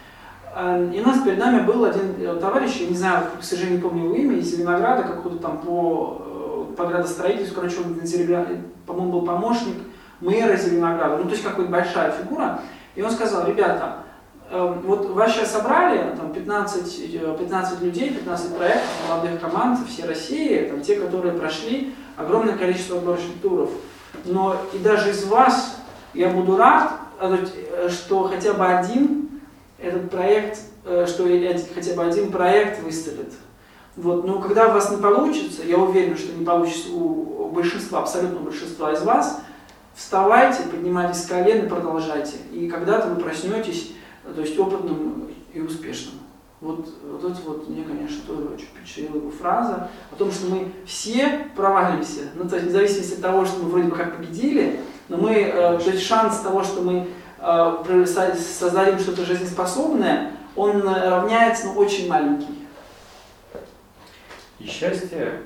и у нас перед нами был один э, товарищ, я не знаю, к сожалению, не помню его имя, из Зеленограда, какой-то там по, э, по градостроительству, короче, он, по-моему, был помощник мэра Зеленограда, ну, то есть какая-то большая фигура. И он сказал, ребята, э, вот вас сейчас собрали, там 15, э, 15 людей, 15 проектов, молодых команд всей России, там те, которые прошли огромное количество отборочных туров. Но и даже из вас я буду рад, э, э, что хотя бы один этот проект, э, что хотя бы один проект выстрелит. Вот. Но когда у вас не получится, я уверен, что не получится у большинства, абсолютного большинства из вас, вставайте, поднимайтесь с колен и продолжайте. И когда-то вы проснетесь, то есть опытным и успешным. Вот, вот это вот мне, конечно, тоже очень впечатлила его фраза о том, что мы все провалимся. Ну, то есть, вне зависимости от того, что мы вроде бы как победили, но мы, э, то есть шанс того, что мы э, создадим что-то жизнеспособное, он э, равняется, ну, очень маленький. И счастье,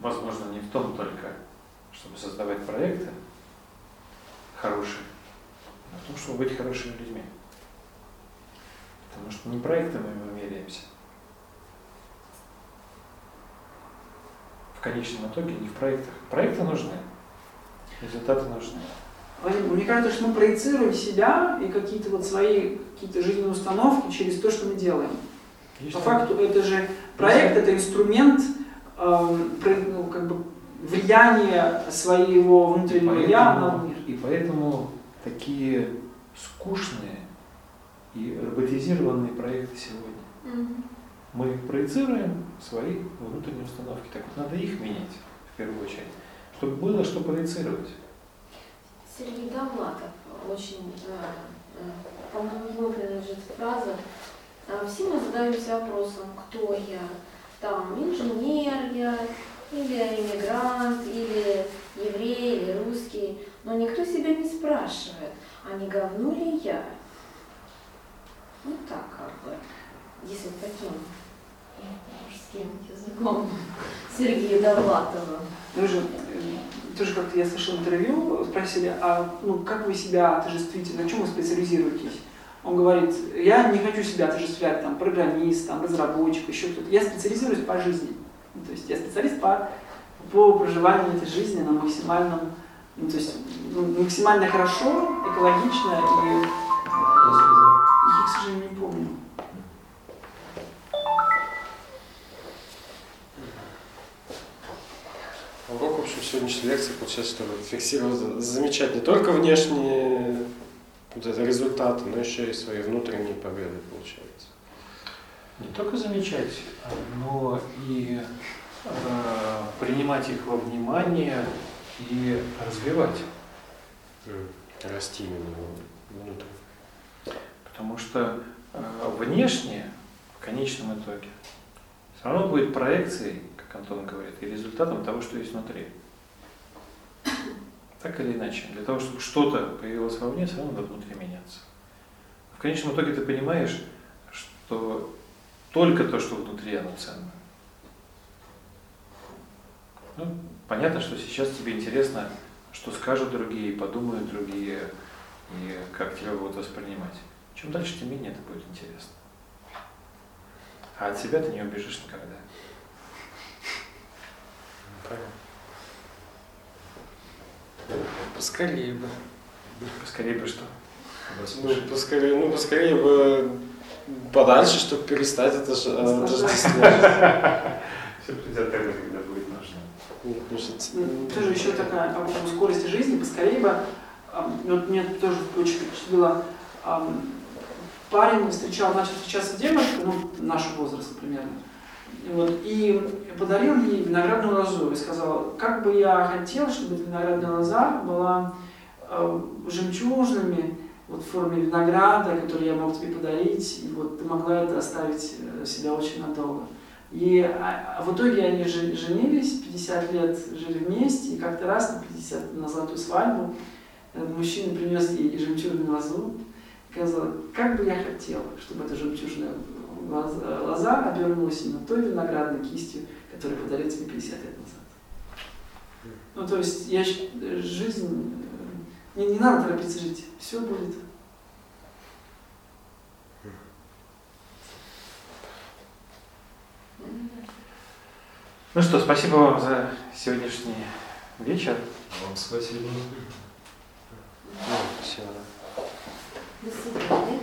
возможно, не в том только, чтобы создавать проекты хорошие, но в том, чтобы быть хорошими людьми. Потому что не проектами мы меряемся. В конечном итоге не в проектах. Проекты нужны. Результаты нужны. Вадим, Мне кажется, что мы проецируем себя и какие-то вот свои какие-то жизненные установки через то, что мы делаем. Есть По факту это же проект, это инструмент про- ну, как бы влияния своего внутреннего я на поэтому, мир. и поэтому такие скучные и роботизированные проекты сегодня. Мгм. Мы проецируем свои внутренние установки. Так вот надо их менять в первую очередь, чтобы было что проецировать. Сергей Довлатов очень, э, э, по-моему, ему принадлежит фраза. «А «Все мы задаемся вопросом, кто я, там, инженер я, или иммигрант, или еврей, или русский, но никто себя не спрашивает, а не говну ли я?» Вот так как бы, если таким э, мужским языком Сергея Довлатова. Вы же, э, тоже как-то я слышал интервью, спросили, а ну, как вы себя отождествите, на чем вы специализируетесь? Он говорит, я не хочу себя отождествлять, там, программист, там, разработчик, еще кто-то. Я специализируюсь по жизни. Ну, то есть я специалист по, по проживанию этой жизни на максимальном, ну, то есть ну, максимально хорошо, экологично и я, к сожалению, не помню. Сегодняшней лекции получается, что фиксировал, замечать не только внешние вот это результаты, но еще и свои внутренние победы, получается. Не только замечать, но и э, принимать их во внимание и развивать. Расти именно внутрь. Потому что э, внешне, в конечном итоге, все равно будет проекцией, как Антон говорит, и результатом того, что есть внутри. Так или иначе. Для того, чтобы что-то появилось вовне, все равно надо внутри меняться. В конечном итоге ты понимаешь, что только то, что внутри, оно ценно. Ну, понятно, что сейчас тебе интересно, что скажут другие, подумают другие, и как тебя будут воспринимать. Чем дальше, тем менее это будет интересно. А от себя ты не убежишь никогда. Понятно. Поскорее бы. Скорее бы что. Ну, поскорее, ну, поскорее бы подальше, чтобы перестать это же отождествлять. Все придет тогда, когда будет нужно. Ну, Ну, Тоже еще такая поводу скорости жизни, поскорее бы. Вот мне тоже очень впечатлило. ам, Парень встречал, начал встречаться с девушкой, ну, нашего возраста примерно. Вот, и подарил ей виноградную лозу. И сказал, как бы я хотел, чтобы виноградная лоза была э, жемчужными, вот в форме винограда, который я мог тебе подарить, и вот ты могла это оставить э, себя очень надолго. И а, а в итоге они женились, 50 лет жили вместе, и как-то раз на 50 на золотую свадьбу этот мужчина принес ей жемчужную лозу. И сказал, как бы я хотел, чтобы эта жемчужная лоза, обернулась именно той виноградной кистью, которую подарил тебе 50 лет назад. Ну, то есть, я, жизнь, э, не, не надо торопиться жить, все будет. Ну что, спасибо вам за сегодняшний вечер. Вам спасибо. Ну, спасибо. До свидания.